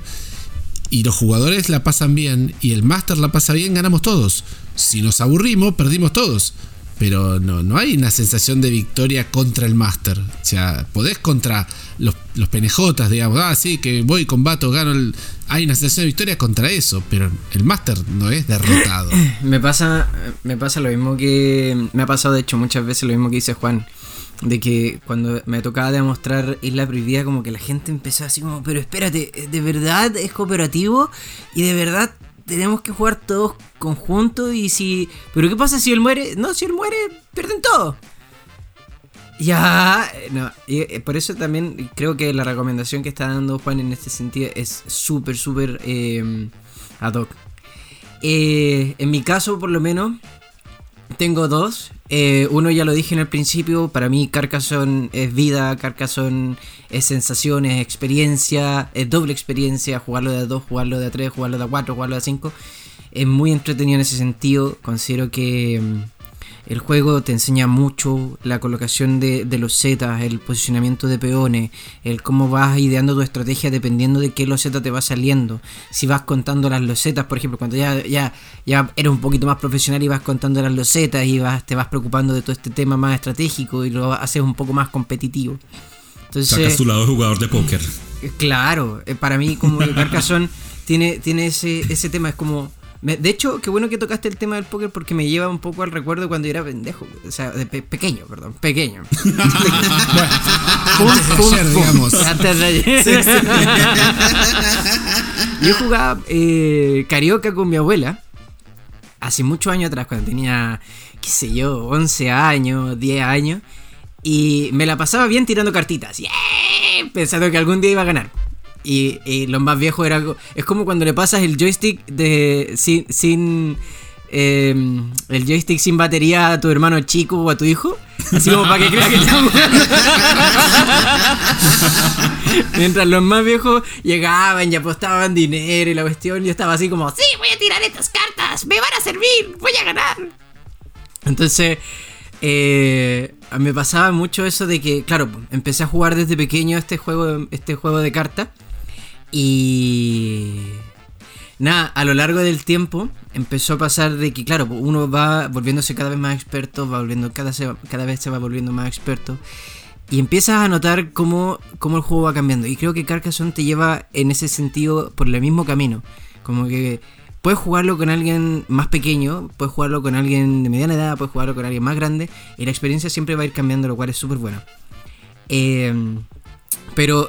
S4: y los jugadores la pasan bien y el máster la pasa bien, ganamos todos. Si nos aburrimos, perdimos todos. Pero no, no hay una sensación de victoria contra el máster. O sea, podés contra los, los penejotas, digamos, ah, sí, que voy, combato, gano. El... Hay una sensación de victoria contra eso, pero el máster no es derrotado.
S3: Me pasa, me pasa lo mismo que. Me ha pasado, de hecho, muchas veces lo mismo que dice Juan. de que cuando me tocaba demostrar Isla Prohibida, como que la gente empezó así como, pero espérate, ¿de verdad es cooperativo? ¿Y de verdad tenemos que jugar todos conjuntos? Y si... ¿Pero qué pasa si él muere? No, si él muere, pierden todo. Ya, no, y eh, por eso también creo que la recomendación que está dando Juan en este sentido es súper, súper eh, ad hoc. Eh, en mi caso, por lo menos, tengo dos. Eh, uno ya lo dije en el principio, para mí Carcassonne es vida, Carcassonne es sensaciones, experiencia, es doble experiencia, jugarlo de a dos, jugarlo de a tres, jugarlo de a cuatro, jugarlo de a cinco. Es muy entretenido en ese sentido, considero que... el juego te enseña mucho la colocación de, de los zetas, el posicionamiento de peones, el cómo vas ideando tu estrategia dependiendo de qué loseta te va saliendo. Si vas contando las losetas, por ejemplo, cuando ya, ya, ya eres un poquito más profesional y vas contando las losetas y vas, te vas preocupando de todo este tema más estratégico y lo haces un poco más competitivo.
S5: Sacas
S3: Entonces,
S5: tu lado de jugador de póker.
S3: eh, Claro, eh, para mí como el Carcassonne tiene, tiene ese, ese tema, es como... me- de hecho, qué bueno que tocaste el tema del póker porque me lleva un poco al recuerdo cuando yo era pendejo, o sea, de pe- pequeño, perdón, pequeño.
S4: Digamos.
S3: Antes de ayer. yo jugaba eh, carioca con mi abuela hace muchos años atrás, cuando tenía, qué sé yo, 11 años, 10 años. Y me la pasaba bien tirando cartitas. ¡Yeah! Pensando que algún día iba a ganar. Y, y lo más viejo era. Es como cuando le pasas el joystick de. sin. sin eh, el joystick sin batería a tu hermano chico o a tu hijo. Así como para que crea que estamos Mientras los más viejos llegaban y apostaban dinero y la cuestión, yo estaba así como, sí, voy a tirar estas cartas, me van a servir, voy a ganar. Entonces, eh, me pasaba mucho eso de que, claro, empecé a jugar desde pequeño este juego, este juego de cartas. Y nada, a lo largo del tiempo empezó a pasar de que, claro, uno va volviéndose cada vez más experto, va volviendo cada vez se va volviendo más experto. Y empiezas a notar cómo, cómo el juego va cambiando. Y creo que Carcassonne te lleva en ese sentido por el mismo camino. Como que puedes jugarlo con alguien más pequeño, puedes jugarlo con alguien de mediana edad, puedes jugarlo con alguien más grande. Y la experiencia siempre va a ir cambiando, lo cual es súper bueno. Eh, pero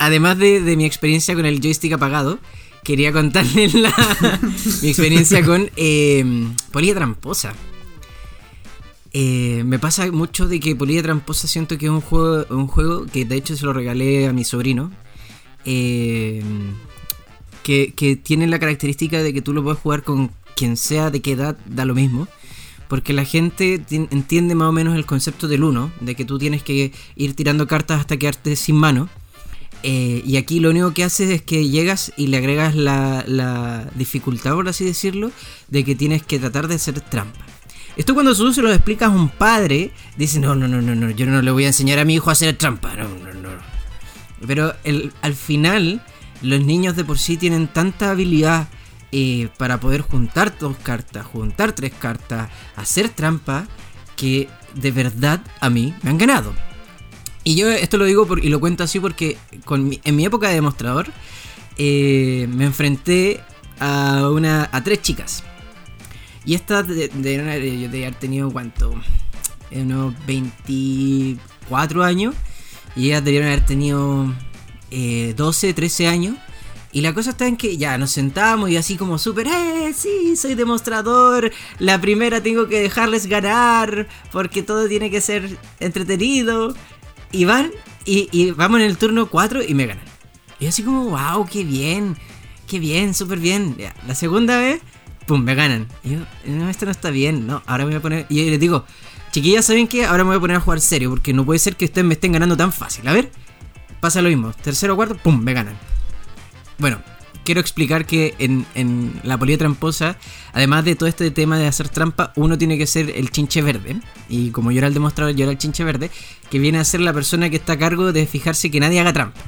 S3: además de, de mi experiencia con el joystick apagado, quería contarles la, mi experiencia con eh, Polilla Tramposa. Eh, me pasa mucho de que Polilla Tramposa siento que es un juego, un juego que de hecho se lo regalé a mi sobrino. eh, que, que tiene la característica de que tú lo puedes jugar con quien sea, de qué edad, da lo mismo. Porque la gente ti- entiende más o menos el concepto del uno, de que tú tienes que ir tirando cartas hasta quedarte sin mano. Eh, y aquí lo único que haces es que llegas y le agregas la, dificultad, por así decirlo, de que tienes que tratar de hacer trampa. Esto cuando tú se lo explicas a un padre, dice, no, no, no, no, no, yo no le voy a enseñar a mi hijo a hacer trampa, no, no, no. Pero al final, los niños de por sí tienen tanta habilidad eh, para poder juntar dos cartas, juntar tres cartas, hacer trampa, que de verdad a mí me han ganado. Y yo esto lo digo por- y lo cuento así porque con en mi época de demostrador eh, me enfrenté a, una, a tres chicas. Y estas de, de- haber tenido cuánto, Eh, unos 24 años. Y ellas debieron haber tenido eh, 12, 13 años. Y la cosa está en que ya nos sentamos y así como súper, eh, sí, soy demostrador. La primera tengo que dejarles ganar porque todo tiene que ser entretenido. Y van, y, vamos en el turno 4 y me ganan. Y así como, wow, qué bien, qué bien, súper bien. Ya, La segunda vez, pum, me ganan. Y yo, no, esto no está bien, no, ahora me voy a poner. Y les digo, chiquillas, ¿saben qué? Ahora me voy a poner a jugar serio porque no puede ser que ustedes me estén ganando tan fácil. A ver, pasa lo mismo. Tercero, cuarto, pum, me ganan. Bueno, quiero explicar que en, en la polilla tramposa, además de todo este tema de hacer trampa, uno tiene que ser el chinche verde. Y como yo era el demostrador, yo era el chinche verde, que viene a ser la persona que está a cargo de fijarse que nadie haga trampa.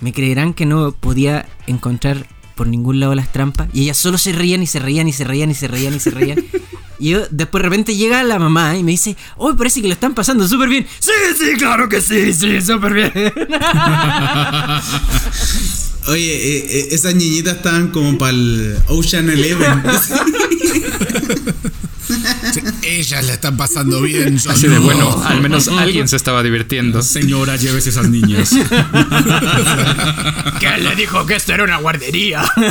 S3: Me creerán que no podía encontrar por ningún lado las trampas. Y ellas solo se reían y se reían y se reían y se reían y se reían. Y yo, después de repente llega la mamá y me dice, hoy parece que lo están pasando súper bien. Sí, sí, claro que sí, sí, súper bien.
S1: Oye, eh, eh, esas niñitas estaban como para el Ocean Eleven.
S4: Sí, ellas la están pasando bien. yo
S2: Así de
S4: no.
S2: bueno, al menos alguien se estaba divirtiendo.
S5: Señora, llévese esas niñas.
S3: ¿Quién le dijo que esto era una guardería?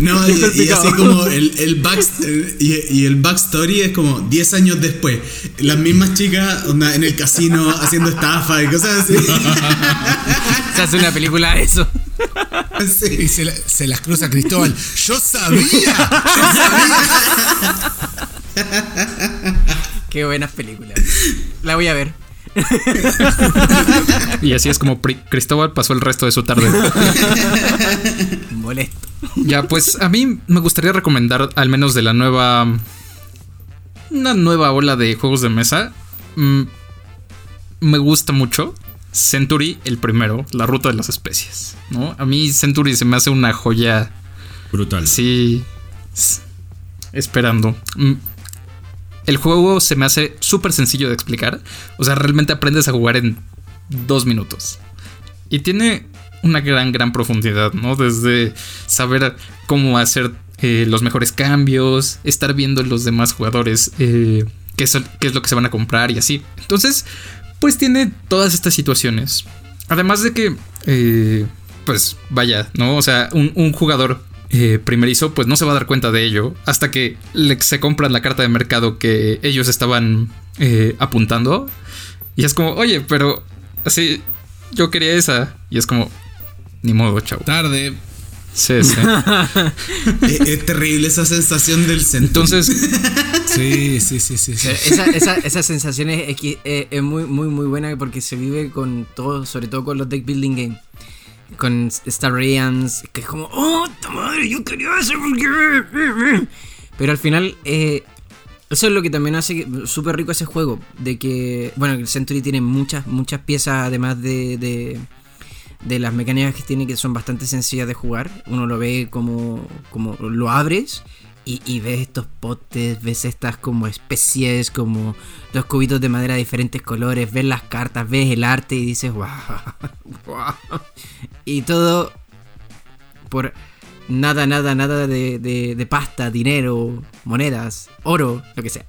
S1: No, y, y así como el, el, eh, y, y el backstory es como 10 años después. Las mismas chicas onda, en el casino haciendo estafa y cosas así.
S3: Se hace una película de eso.
S4: Y se, la- se las cruza Cristóbal. ¡Yo sabía! ¡Yo sabía!
S3: Qué buenas películas. La voy a ver.
S2: Y así es como Cristóbal pasó el resto de su tarde.
S3: Molesto.
S2: Ya, pues a mí me gustaría recomendar al menos de la nueva. Una nueva ola de juegos de mesa. Mm, me gusta mucho. Century, el primero, la ruta de las especies. ¿no? A mí Century se me hace una joya.
S5: Brutal.
S2: Sí. Esperando. Mm, El juego se me hace súper sencillo de explicar. O sea, realmente aprendes a jugar en dos minutos. Y tiene una gran, gran profundidad, ¿no? Desde saber cómo hacer eh, los mejores cambios, estar viendo los demás jugadores eh, qué, es, qué es lo que se van a comprar y así. Entonces, pues tiene todas estas situaciones. Además de que, eh, pues vaya, ¿no? O sea, un, jugador eh, primerizo, pues no se va a dar cuenta de ello hasta que se compran la carta de mercado que ellos estaban eh, apuntando. Y es como, oye, pero así, yo quería esa. Y es como, ni modo, chavo.
S4: Tarde.
S2: Sí, sí.
S1: Es, es terrible esa sensación del centro.
S2: Entonces,
S4: Sí, sí, sí, sí. sí.
S3: Esa, esa, esa sensación es, es que, eh, es muy, muy, muy buena porque se vive con todo, sobre todo con los deck building games. Con Star Realms, que es como, oh, ¡ta madre! Yo quería porque. Pero al final, eh, eso es lo que también hace súper rico ese juego. De que, bueno, el Century tiene muchas, muchas piezas además de, de, de las mecánicas que tiene que son bastante sencillas de jugar. Uno lo ve como, como lo abres y, ves estos potes, ves estas como especies, como los cubitos de madera de diferentes colores, ves las cartas, ves el arte y dices, wow, wow. Y todo por nada, nada, nada de, de- de pasta, dinero, monedas, oro, lo que sea.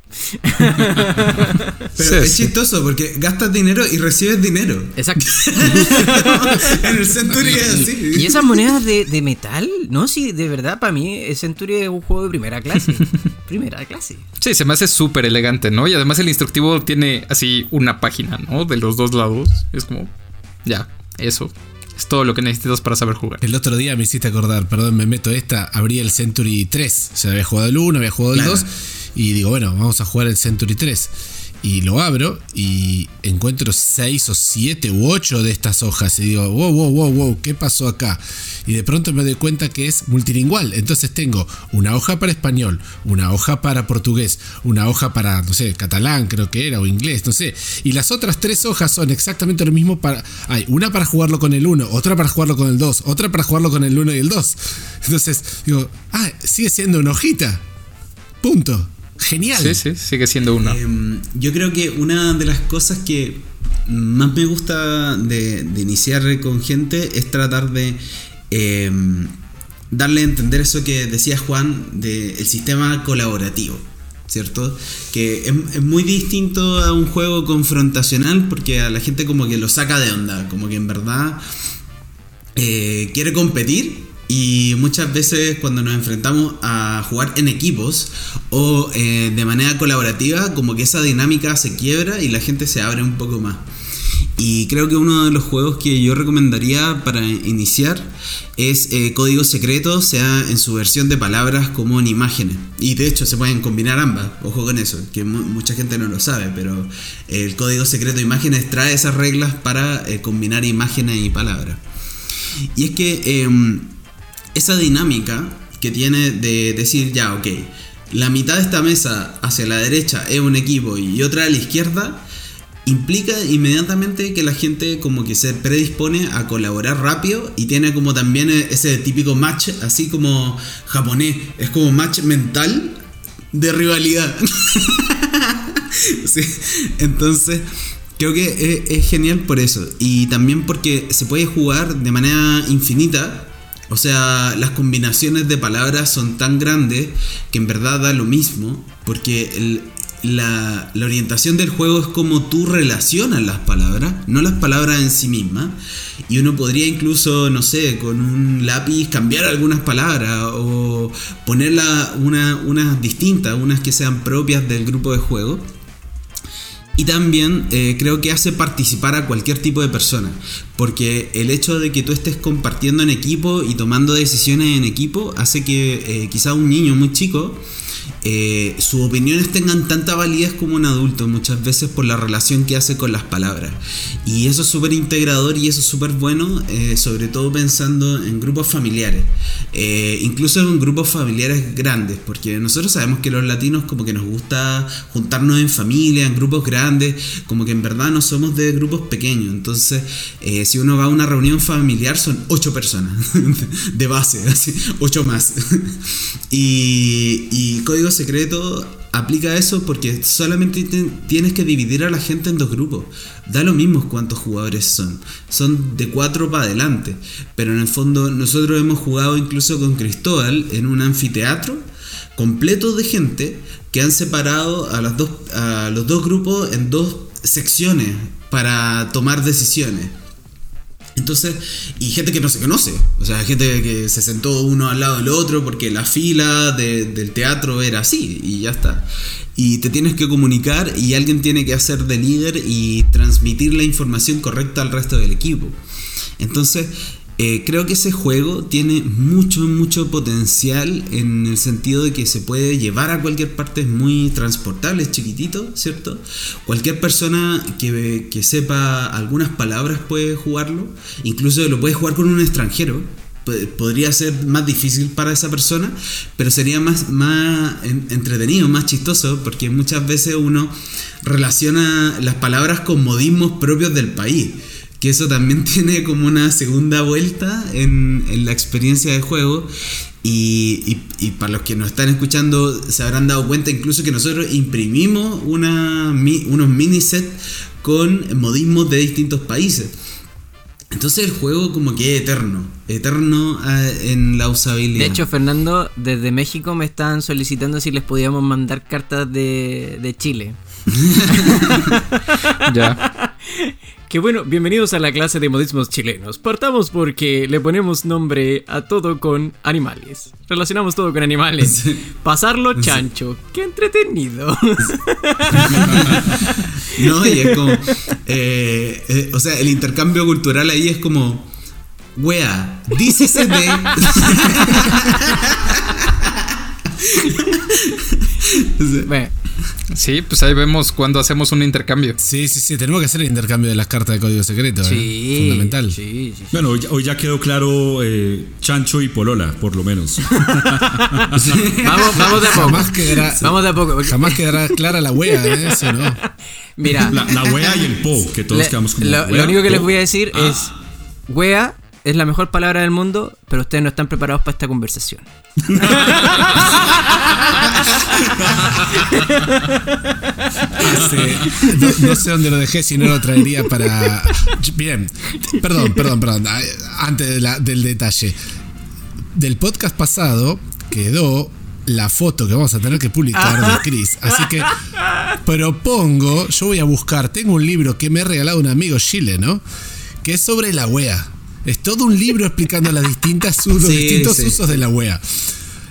S1: Pero
S2: Sí,
S1: es
S2: sí.
S1: chistoso porque gastas dinero y recibes dinero.
S3: Exacto.
S1: en el Century es así.
S3: Y esas monedas de, de metal, no, sí, de verdad, para mí, Century es un juego de primera clase. primera clase.
S2: sí, se me hace súper elegante, ¿no? Y además el instructivo tiene así una página, ¿no? De los dos lados. Es como, ya, eso. Es todo lo que necesitas para saber jugar.
S4: El otro día me hiciste acordar, perdón, me meto esta, abrí el Century 3. O sea, había jugado el 1, había jugado el
S1: Claro.
S4: 2. Y digo, bueno, vamos a jugar el Century 3. Y lo abro y encuentro 6 o 7 u 8 de estas hojas. Y digo, wow, wow, wow, wow, ¿qué pasó acá? Y de pronto me doy cuenta que es multilingüal. Entonces tengo una hoja para español, una hoja para portugués, una hoja para, no sé, catalán creo que era, o inglés, no sé. Y las otras tres hojas son exactamente lo mismo para... Hay una para jugarlo con el 1, otra para jugarlo con el 2, otra para jugarlo con el 1 y el 2. Entonces digo, ah, sigue siendo una hojita. Punto. Genial.
S2: Sí, sí, sigue siendo una.
S1: Em, yo creo que una de las cosas que más me gusta de, de iniciar con gente es tratar de em, darle a entender eso que decía Juan del sistema colaborativo. ¿Cierto? Que es, es muy distinto a un juego confrontacional porque a la gente como que lo saca de onda, como que en verdad eh, quiere competir y muchas veces cuando nos enfrentamos a jugar en equipos o eh, de manera colaborativa, como que esa dinámica se quiebra y la gente se abre un poco más. Y creo que uno de los juegos que yo recomendaría para iniciar es eh, Código Secreto, sea en su versión de palabras como en imágenes. Y de hecho se pueden combinar ambas, ojo con eso, que mu- mucha gente no lo sabe, pero el Código Secreto de Imágenes trae esas reglas para eh, combinar imágenes y palabras. Y es que em, esa dinámica que tiene de decir, ya, ok, la mitad de esta mesa hacia la derecha es un equipo y otra a la izquierda, implica inmediatamente que la gente como que se predispone a colaborar rápido y tiene como también ese típico match, así como japonés, es como match mental de rivalidad. Sí, Entonces, Creo que es, es genial por eso. Y también porque se puede jugar de manera infinita. O sea, las combinaciones de palabras son tan grandes que en verdad da lo mismo. Porque la orientación del juego es como tú relacionas las palabras, no las palabras en sí mismas. Y uno podría incluso, no sé, con un lápiz cambiar algunas palabras o ponerlas una, unas distintas, unas que sean propias del grupo de juego. Y también eh, creo que hace participar a cualquier tipo de persona. Porque el hecho de que tú estés compartiendo en equipo y tomando decisiones en equipo hace que eh, quizá un niño muy chico eh, sus opiniones tengan tanta validez como un adulto muchas veces por la relación que hace con las palabras. Y eso es súper integrador y eso es súper bueno, eh, sobre todo pensando en grupos familiares. Eh, incluso en grupos familiares grandes, porque nosotros sabemos que los latinos como que nos gusta juntarnos en familia, en grupos grandes, como que en verdad no somos de grupos pequeños. Entonces, eh, si uno va a una reunión familiar son ocho personas de base, así, ocho más. y, y Código Secreto aplica eso porque solamente te- tienes que dividir a la gente en dos grupos. Da lo mismo cuántos jugadores son. Son de cuatro para adelante. Pero en el fondo nosotros hemos jugado incluso con Cristóbal en un anfiteatro completo de gente que han separado a, las dos, a los dos grupos en dos secciones para tomar decisiones. Entonces, y gente que no se conoce, o sea, gente que se sentó uno al lado del otro porque la fila de- del teatro era así y ya está. Y te tienes que comunicar y alguien tiene que hacer de líder y transmitir la información correcta al resto del equipo. Entonces, eh, creo que ese juego tiene mucho, mucho potencial en el sentido de que se puede llevar a cualquier parte, es muy transportable, es chiquitito, ¿cierto? Cualquier persona que, que sepa algunas palabras puede jugarlo, incluso lo puede jugar con un extranjero. Podría ser más difícil para esa persona, pero sería más, más en- entretenido, más chistoso, porque muchas veces uno relaciona las palabras con modismos propios del país que eso también tiene como una segunda vuelta en, en la experiencia de juego. Y, y- y para los que nos están escuchando se habrán dado cuenta incluso que nosotros imprimimos una, mi- unos mini set con modismos de distintos países. Entonces el juego como que es eterno, eterno ah, en la usabilidad.
S3: De hecho, Fernando, desde México me estaban solicitando si les podíamos mandar cartas de, de Chile.
S2: Ya.
S3: Que bueno, bienvenidos a la clase de modismos chilenos. Partamos porque le ponemos nombre a todo con animales. Relacionamos todo con animales. Pasarlo chancho. Qué entretenido.
S1: No, y es como. eh, eh, o sea, el intercambio cultural ahí es como. Wea, dícese de.
S3: Bueno,
S2: Sí, pues ahí vemos cuando hacemos un intercambio.
S4: Sí, sí, sí, tenemos que hacer el intercambio de las cartas de código secreto. ¿eh?
S3: sí.
S4: Fundamental.
S3: Sí, sí, sí.
S5: Bueno, hoy, ya- hoy ya quedó claro eh, Chancho y Polola, por lo menos.
S3: Vamos, vamos de a poco.
S4: Jamás quedará,
S3: Vamos de a poco.
S4: jamás quedará clara la wea, ¿eh? Eso no.
S3: Mira,
S5: La, la wea y el po, que todos
S3: le-
S5: quedamos como.
S3: lo, lo único que les voy a decir
S5: Ah.
S3: es: Wea es la mejor palabra del mundo, pero ustedes no están preparados para esta conversación.
S4: No, sé dónde lo dejé, si no lo traería para. Bien, perdón, perdón, perdón. Antes del detalle. Del podcast pasado quedó la foto que vamos a tener que publicar de Chris. Así que propongo, yo voy a buscar, tengo un libro que me ha regalado un amigo chileno, que es sobre la wea. Es todo un libro explicando las distintas los
S1: Sí,
S4: distintos
S1: sí.
S4: usos de la wea.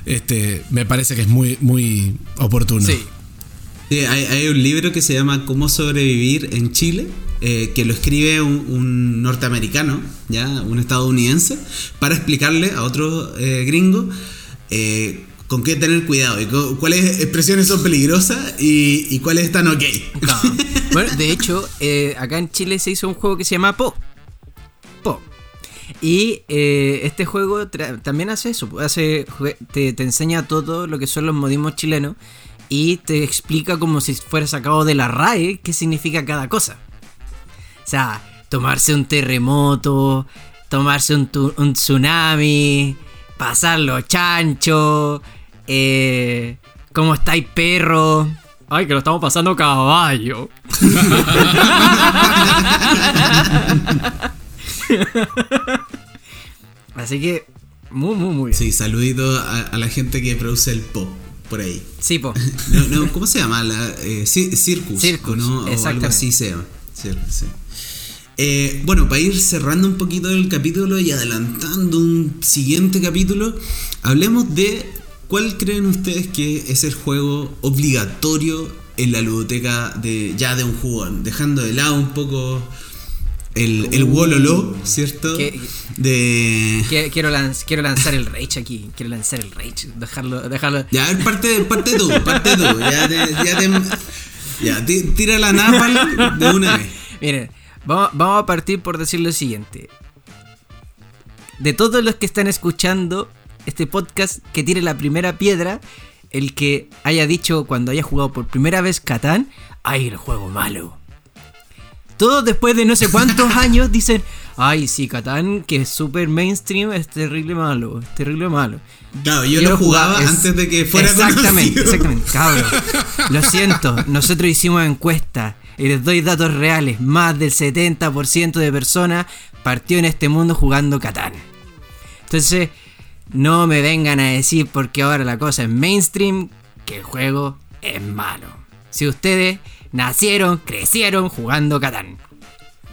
S4: Este, me parece que es muy, muy oportuno.
S3: Sí.
S1: Sí, hay, hay un libro que se llama Cómo sobrevivir en Chile, eh, que lo escribe un, un norteamericano, ya, un estadounidense, para explicarle a otros eh, gringos eh, con qué tener cuidado y cuáles expresiones son peligrosas y, y cuáles están ok.
S3: Bueno, de hecho, eh, acá en Chile se hizo un juego que se llama. Po. Y eh, este juego también hace eso, hace, jue- te, te enseña todo lo que son los modismos chilenos y te explica como si fuera sacado de la RAE qué significa cada cosa. O sea, tomarse un terremoto, tomarse un, tu- un tsunami, pasarlo chancho, eh, cómo estáis perro, Ay, que lo estamos pasando caballo. Así que, muy, muy, muy bien.
S1: Sí, saludito a, a la gente que produce el pop por ahí.
S3: Sí, po.
S1: No, no, ¿Cómo se llama? La, eh, Ci- Circus.
S3: Circus,
S1: ¿o ¿no? O algo así se llama. Circus, sí. Eh, bueno, para ir cerrando un poquito el capítulo y adelantando un siguiente capítulo, hablemos de cuál creen ustedes que es el juego obligatorio en la ludoteca de ya de un jugón, dejando de lado un poco el, el wololo, ¿cierto?
S3: ¿Qué-
S1: De...
S3: Que- Quiero, lanz- quiero lanzar el rage aquí. Quiero lanzar el rage. Dejarlo, dejarlo.
S1: Ya, a ver, parte, parte tú, parte tú. Ya te, ya te- ya, ti- tira la napal de una vez.
S3: Miren, vamos, vamos a partir por decir lo siguiente. De todos los que están escuchando este podcast, que tire la primera piedra, el que haya dicho cuando haya jugado por primera vez Catán, ¡ay, el juego malo! Todos después de no sé cuántos años dicen, ¡ay, sí, Catán, que es súper mainstream, es terrible malo, es terrible malo!
S1: Claro, yo,
S3: Yo
S1: lo jugaba
S3: es-
S1: antes de que fuera
S3: Exactamente,
S1: conocido.
S3: exactamente. Cabros, lo siento, nosotros hicimos encuesta y les doy datos reales. Más del 70% de personas partió en este mundo jugando Catán. Entonces, no me vengan a decir porque ahora la cosa es mainstream que el juego es malo. Si ustedes nacieron, crecieron jugando Catán.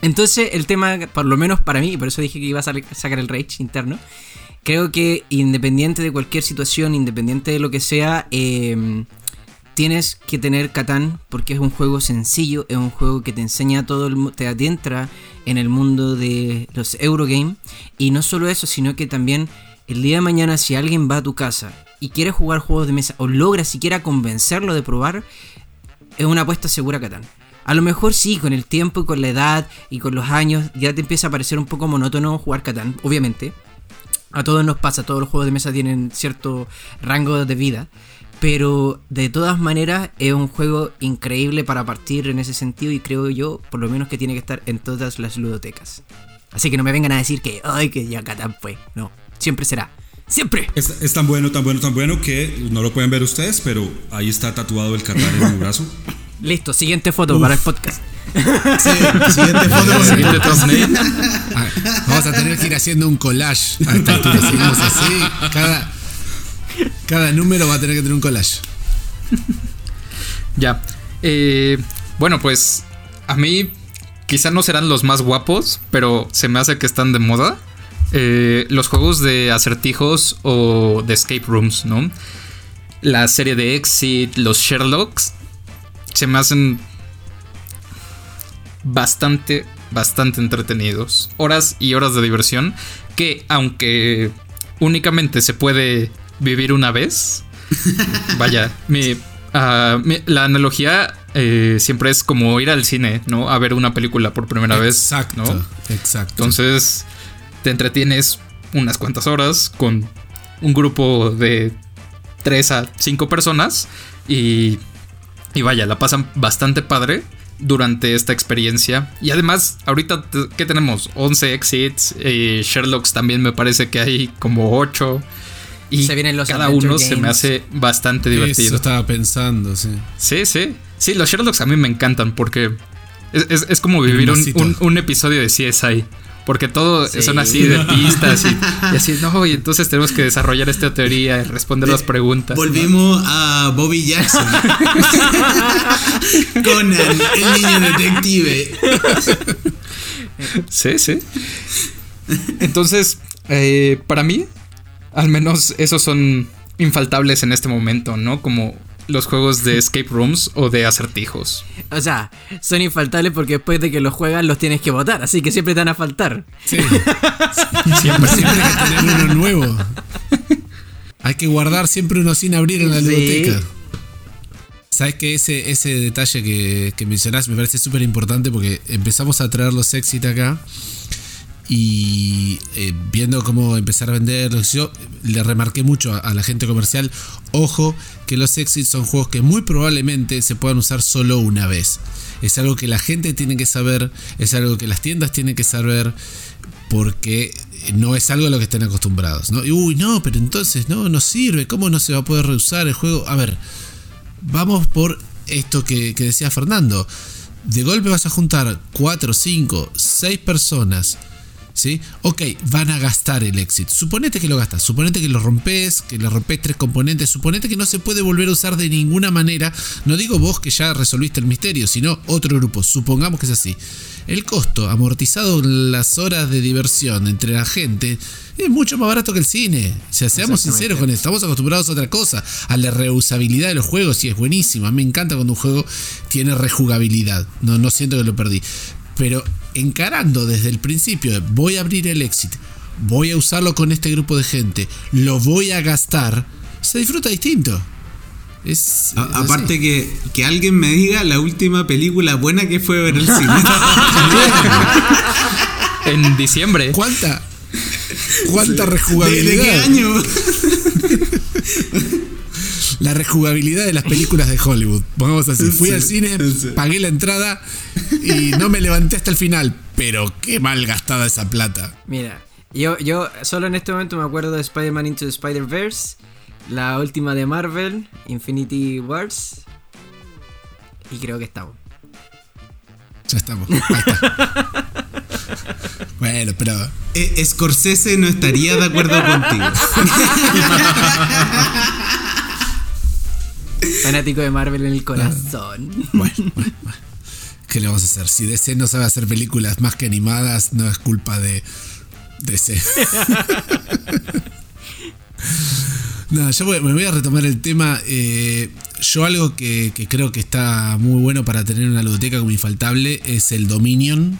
S3: Entonces, el tema, por lo menos para mí, y por eso dije que iba a sacar el rage interno, creo que independiente de cualquier situación, independiente de lo que sea, eh, tienes que tener Catán porque es un juego sencillo, es un juego que te enseña todo, el, te adentra en el mundo de los Eurogame. Y no solo eso, sino que también el día de mañana si alguien va a tu casa y quiere jugar juegos de mesa o logra siquiera convencerlo de probar, es una apuesta segura Catán. A lo mejor sí, con el tiempo y con la edad y con los años ya te empieza a parecer un poco monótono jugar Catán, obviamente. A todos nos pasa, todos los juegos de mesa tienen cierto rango de vida. Pero de todas maneras es un juego increíble para partir en ese sentido y creo yo, por lo menos que tiene que estar en todas las ludotecas. Así que no me vengan a decir que, ay, que ya Catán fue. No, siempre será. Siempre.
S5: Es, es tan bueno, tan bueno, tan bueno que no lo pueden ver ustedes, pero ahí está tatuado el Qatar en mi brazo.
S3: Listo, siguiente foto para el podcast.
S1: Sí, siguiente foto.
S2: Siguiente
S4: Vamos a tener que ir haciendo un collage. Seguimos así. Cada, cada número va a tener que tener un collage.
S2: Ya. Eh, bueno, pues a mí quizá no serán los más guapos, pero se me hace que están de moda. Eh, los juegos de acertijos o de escape rooms, ¿no? La serie de Exit, los Sherlocks, se me hacen bastante, bastante entretenidos. Horas y horas de diversión que aunque únicamente se puede vivir una vez, vaya, mi, ah, mi- la analogía eh, siempre es como ir al cine, ¿no? A ver una película por primera vez,
S4: Exacto.
S2: ¿no?
S4: Exacto.
S2: Entonces te entretienes unas cuantas horas con un grupo de 3 a 5 personas y, y vaya, la pasan bastante padre durante esta experiencia. Y además, ahorita, ¿qué tenemos? 11 exits, eh, Sherlocks también me parece que hay como 8. Y
S3: Se vienen los
S2: cada
S3: Adventure
S2: uno se me hace bastante
S4: Eso
S2: divertido.
S4: estaba pensando, sí.
S2: Sí, sí. Sí, los Sherlocks a mí me encantan porque es, es- es como vivir un, un- un episodio de CSI. Porque todo
S3: Sí.
S2: son así de pistas y, y así, no, y entonces tenemos que desarrollar esta teoría y responder las preguntas.
S1: Volvimos a Bobby Jackson. Conan, el niño detective.
S2: Sí, sí. Entonces, eh, para mí, al menos esos son infaltables en este momento, ¿no? Como los juegos de escape rooms o de acertijos.
S3: O sea, son infaltables porque después de que los juegas los tienes que votar, así que siempre te van a faltar.
S4: Sí. Siempre, siempre hay que tener uno nuevo. Hay que guardar siempre uno sin abrir en la
S3: Sí.
S4: biblioteca. Sabes que ese, ese detalle que, que mencionás me parece súper importante porque empezamos a traer los exit acá y eh, viendo cómo empezar a venderlos, yo le remarqué mucho a, la gente comercial, ojo que los exits son juegos que muy probablemente se puedan usar solo una vez. Es algo que la gente tiene que saber, es algo que las tiendas tienen que saber porque no es algo a lo que estén acostumbrados. ¿no? Y, uy, no, pero entonces no, no sirve, ¿cómo no se va a poder reusar el juego? A ver, vamos por esto que decía Fernando. De golpe vas a juntar 4, 5, 6 personas ¿sí? Ok, van a gastar el exit. Suponete que lo gastas, suponete que lo rompes, que le rompes tres componentes, suponete que no se puede volver a usar de ninguna manera. No digo vos que ya resolviste el misterio, sino otro grupo, supongamos que es así. El costo amortizado en las horas de diversión entre la gente es mucho más barato que el cine. O sea, seamos sinceros con esto. Estamos acostumbrados a otra cosa, a la reusabilidad de los juegos y es buenísimo. A mí me encanta cuando un juego tiene rejugabilidad. No, no siento que lo perdí. Pero encarando desde el principio, voy a abrir el exit, voy a usarlo con este grupo de gente, lo voy a gastar, se disfruta distinto. Es,
S1: aparte que, que, alguien me diga la última película buena que fue ver el cine.
S2: en diciembre.
S4: ¿Cuánta? ¿Cuánta rejugabilidad?
S1: ¿De, qué año?
S4: la rejugabilidad de las películas de Hollywood. Pongamos así. Fui al cine, pagué la entrada y no me levanté hasta el final. Pero qué mal gastada esa plata.
S3: Mira, yo, yo solo en este momento me acuerdo de Spider-Man Into the Spider-Verse, la última de Marvel, Infinity Wars. Y creo que estamos.
S4: Ya estamos. Ahí está. bueno, pero.
S1: Eh, Scorsese no estaría de acuerdo contigo.
S3: Fanático de Marvel en el corazón.
S4: Bueno, bueno. ¿Qué le vamos a hacer? Si DC no sabe hacer películas más que animadas, no es culpa de DC. no, yo me voy a retomar el tema. Eh, yo algo que, que, creo que está muy bueno para tener una ludoteca como infaltable es el Dominion.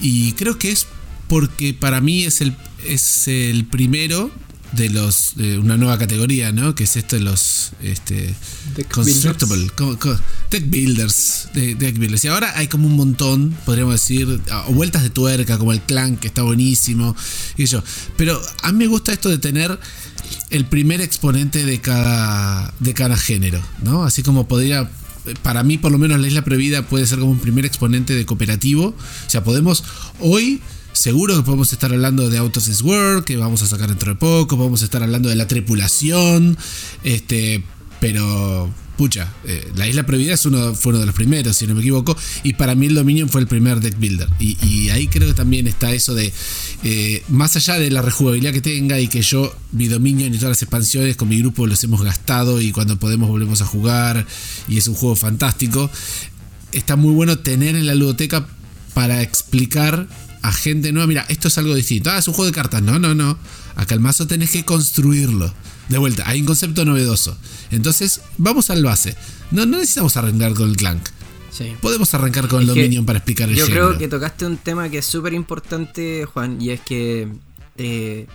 S4: Y creo que es porque para mí es el, es el primero de los de una nueva categoría, ¿no? Que es esto de los este
S3: Deck
S4: constructible
S3: builders.
S4: deck builders, de, deck builders. Y ahora hay como un montón, podríamos decir, o vueltas de tuerca como el clan que está buenísimo y yo. Pero a mí me gusta esto de tener el primer exponente de cada de cada género, ¿no? Así como podría para mí por lo menos la isla prohibida puede ser como un primer exponente de cooperativo. O sea, podemos hoy Seguro que podemos estar hablando de Autos is World, que vamos a sacar dentro de poco, podemos estar hablando de la tripulación, este, pero pucha, eh, la isla prohibida es uno, fue uno de los primeros, si no me equivoco, y para mí el Dominion fue el primer deck builder. Y, ahí creo que también está eso de, eh, más allá de la rejugabilidad que tenga y que yo, mi Dominion y todas las expansiones con mi grupo los hemos gastado y cuando podemos volvemos a jugar y es un juego fantástico, está muy bueno tener en la ludoteca para explicar a gente nueva, mira, esto es algo distinto. Ah, es un juego de cartas. No, no, no. Acá el mazo tenés que construirlo. De vuelta, hay un concepto novedoso. Entonces, vamos al base. No, no necesitamos arrancar con el clank.
S3: Sí.
S4: Podemos arrancar con el Dominion para explicar el
S3: Yo
S4: género.
S3: creo que tocaste un tema que es súper importante, Juan, y es que eh,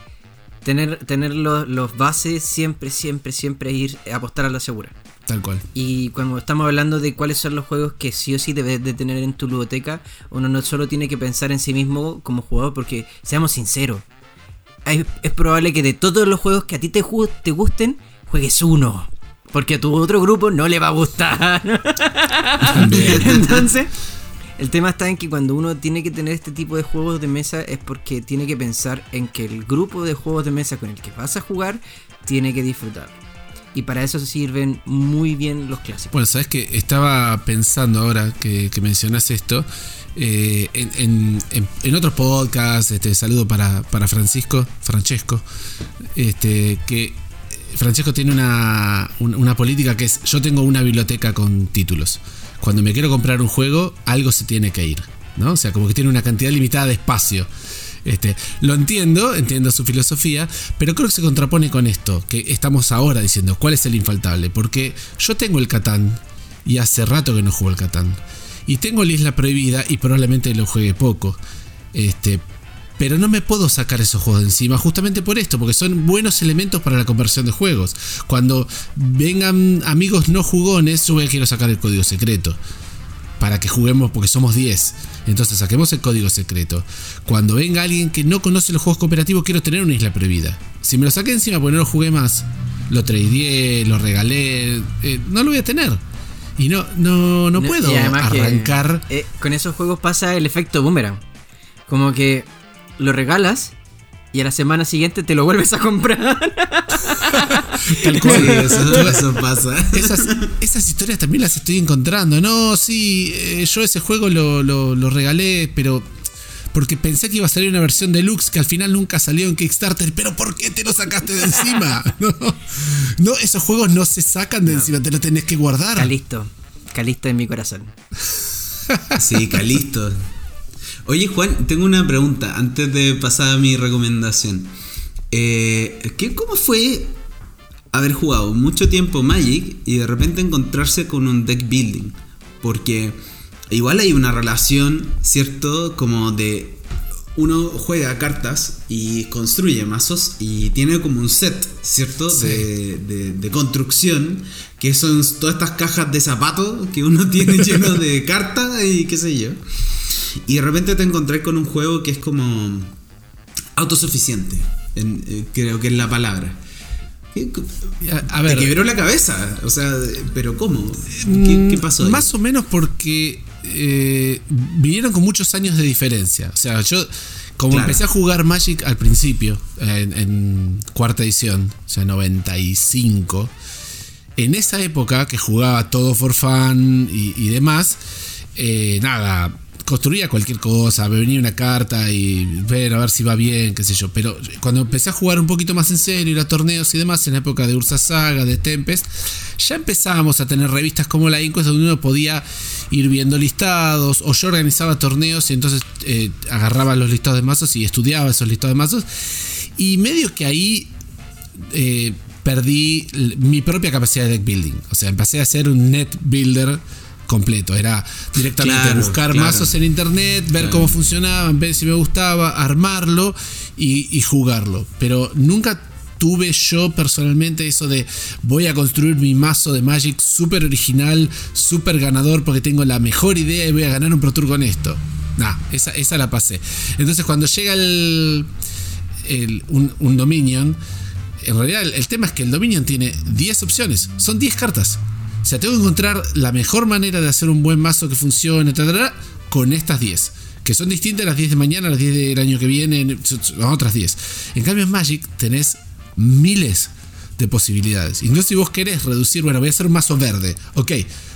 S3: tener, tener los, los, bases siempre, siempre, siempre ir apostar a la segura.
S4: Tal cual.
S3: Y cuando estamos hablando de cuáles son los juegos que sí o sí debes de tener en tu ludoteca, uno no solo tiene que pensar en sí mismo como jugador, porque seamos sinceros, es, es probable que de todos los juegos que a ti te, te gusten, juegues uno. Porque a tu otro grupo no le va a gustar. Entonces, el tema está en que cuando uno tiene que tener este tipo de juegos de mesa es porque tiene que pensar en que el grupo de juegos de mesa con el que vas a jugar tiene que disfrutar. Y para eso sirven muy bien los clásicos.
S4: Bueno, sabes que estaba pensando ahora que, mencionas esto. Eh, en, en, en, en, otros podcasts, este, saludo para, para Francisco, Francesco, este, que Francesco tiene una, una política que es, yo tengo una biblioteca con títulos. Cuando me quiero comprar un juego, algo se tiene que ir. ¿no? O sea, como que tiene una cantidad limitada de espacio. Este, lo entiendo, entiendo su filosofía, pero creo que se contrapone con esto, que estamos ahora diciendo, ¿cuál es el infaltable? Porque yo tengo el Catán y hace rato que no juego el Catán. Y tengo la Isla Prohibida y probablemente lo juegue poco. Este, pero no me puedo sacar esos juegos de encima justamente por esto, porque son buenos elementos para la conversión de juegos. Cuando vengan amigos no jugones, yo voy a quiero sacar el código secreto para que juguemos porque somos 10. Entonces saquemos el código secreto. Cuando venga alguien que no conoce los juegos cooperativos, quiero tener una isla prohibida. Si me lo saqué encima porque no lo jugué más, lo tradeé, lo regalé, eh, no lo voy a tener. Y no, no, no puedo arrancar.
S3: Que, eh, con esos juegos pasa el efecto boomerang. Como que lo regalas y a la semana siguiente te lo vuelves a comprar.
S4: Tal cual.
S1: Sí, eso, eso pasa.
S4: Esas, esas historias también las estoy encontrando. No, sí, eh, yo ese juego lo, lo- lo regalé, pero porque pensé que iba a salir una versión deluxe que al final nunca salió en Kickstarter. Pero ¿por qué te lo sacaste de encima? No, no esos juegos no se sacan de encima, te lo tenés que guardar.
S3: Calisto. Calisto en mi corazón.
S1: Sí, Calisto. Oye, Juan, tengo una pregunta antes de pasar a mi recomendación. Eh, ¿qué, ¿Cómo fue haber jugado mucho tiempo Magic y de repente encontrarse con un deck building? Porque igual hay una relación, ¿cierto? Como de uno juega cartas y construye mazos y tiene como un set, ¿cierto?
S4: Sí.
S1: De, de- de construcción, que son todas estas cajas de zapatos que uno tiene lleno de cartas y qué sé yo. Y de repente te encontrás con un juego que es como autosuficiente, en- eh, creo que es la palabra. ¿Qué-
S4: A, a
S1: te
S4: ver,
S1: quebró la cabeza, o sea, pero ¿cómo? ¿Qué, qué pasó? ahí?
S4: Mm, Más o menos porque eh, vinieron con muchos años de diferencia. O sea, yo, como
S1: Claro.
S4: empecé a jugar Magic al principio, en, en cuarta edición, o sea, 95, en esa época que jugaba todo for fun y, y demás, eh, nada. Construía cualquier cosa, me venía una carta y ver a ver si va bien, qué sé yo. Pero cuando empecé a jugar un poquito más en serio, ir a torneos y demás, en la época de Ursa Saga, de Tempest, ya empezábamos a tener revistas como la Inquest donde uno podía ir viendo listados, o yo organizaba torneos y entonces eh, agarraba los listados de mazos y estudiaba esos listados de mazos. Y medio que ahí eh, perdí mi propia capacidad de deck building. O sea, empecé a ser un net builder completo. Era directamente
S1: Claro,
S4: buscar
S1: claro.
S4: mazos en internet, ver cómo funcionaban, ver si me gustaba, armarlo y, y jugarlo. Pero nunca tuve yo personalmente eso de voy a construir mi mazo de Magic súper original, súper ganador porque tengo la mejor idea y voy a ganar un Pro Tour con esto. Nah, esa, esa la pasé. Entonces cuando llega el, el- un, un Dominion, en realidad el, el tema es que el Dominion tiene 10 opciones, son 10 cartas. O sea, tengo que encontrar la mejor manera de hacer un buen mazo que funcione, etcétera, con estas 10. Que son distintas las 10 de mañana, las 10 del año que viene, las otras 10. En cambio en Magic tenés miles de posibilidades. Incluso si vos querés reducir, bueno, voy a hacer un mazo verde. Ok,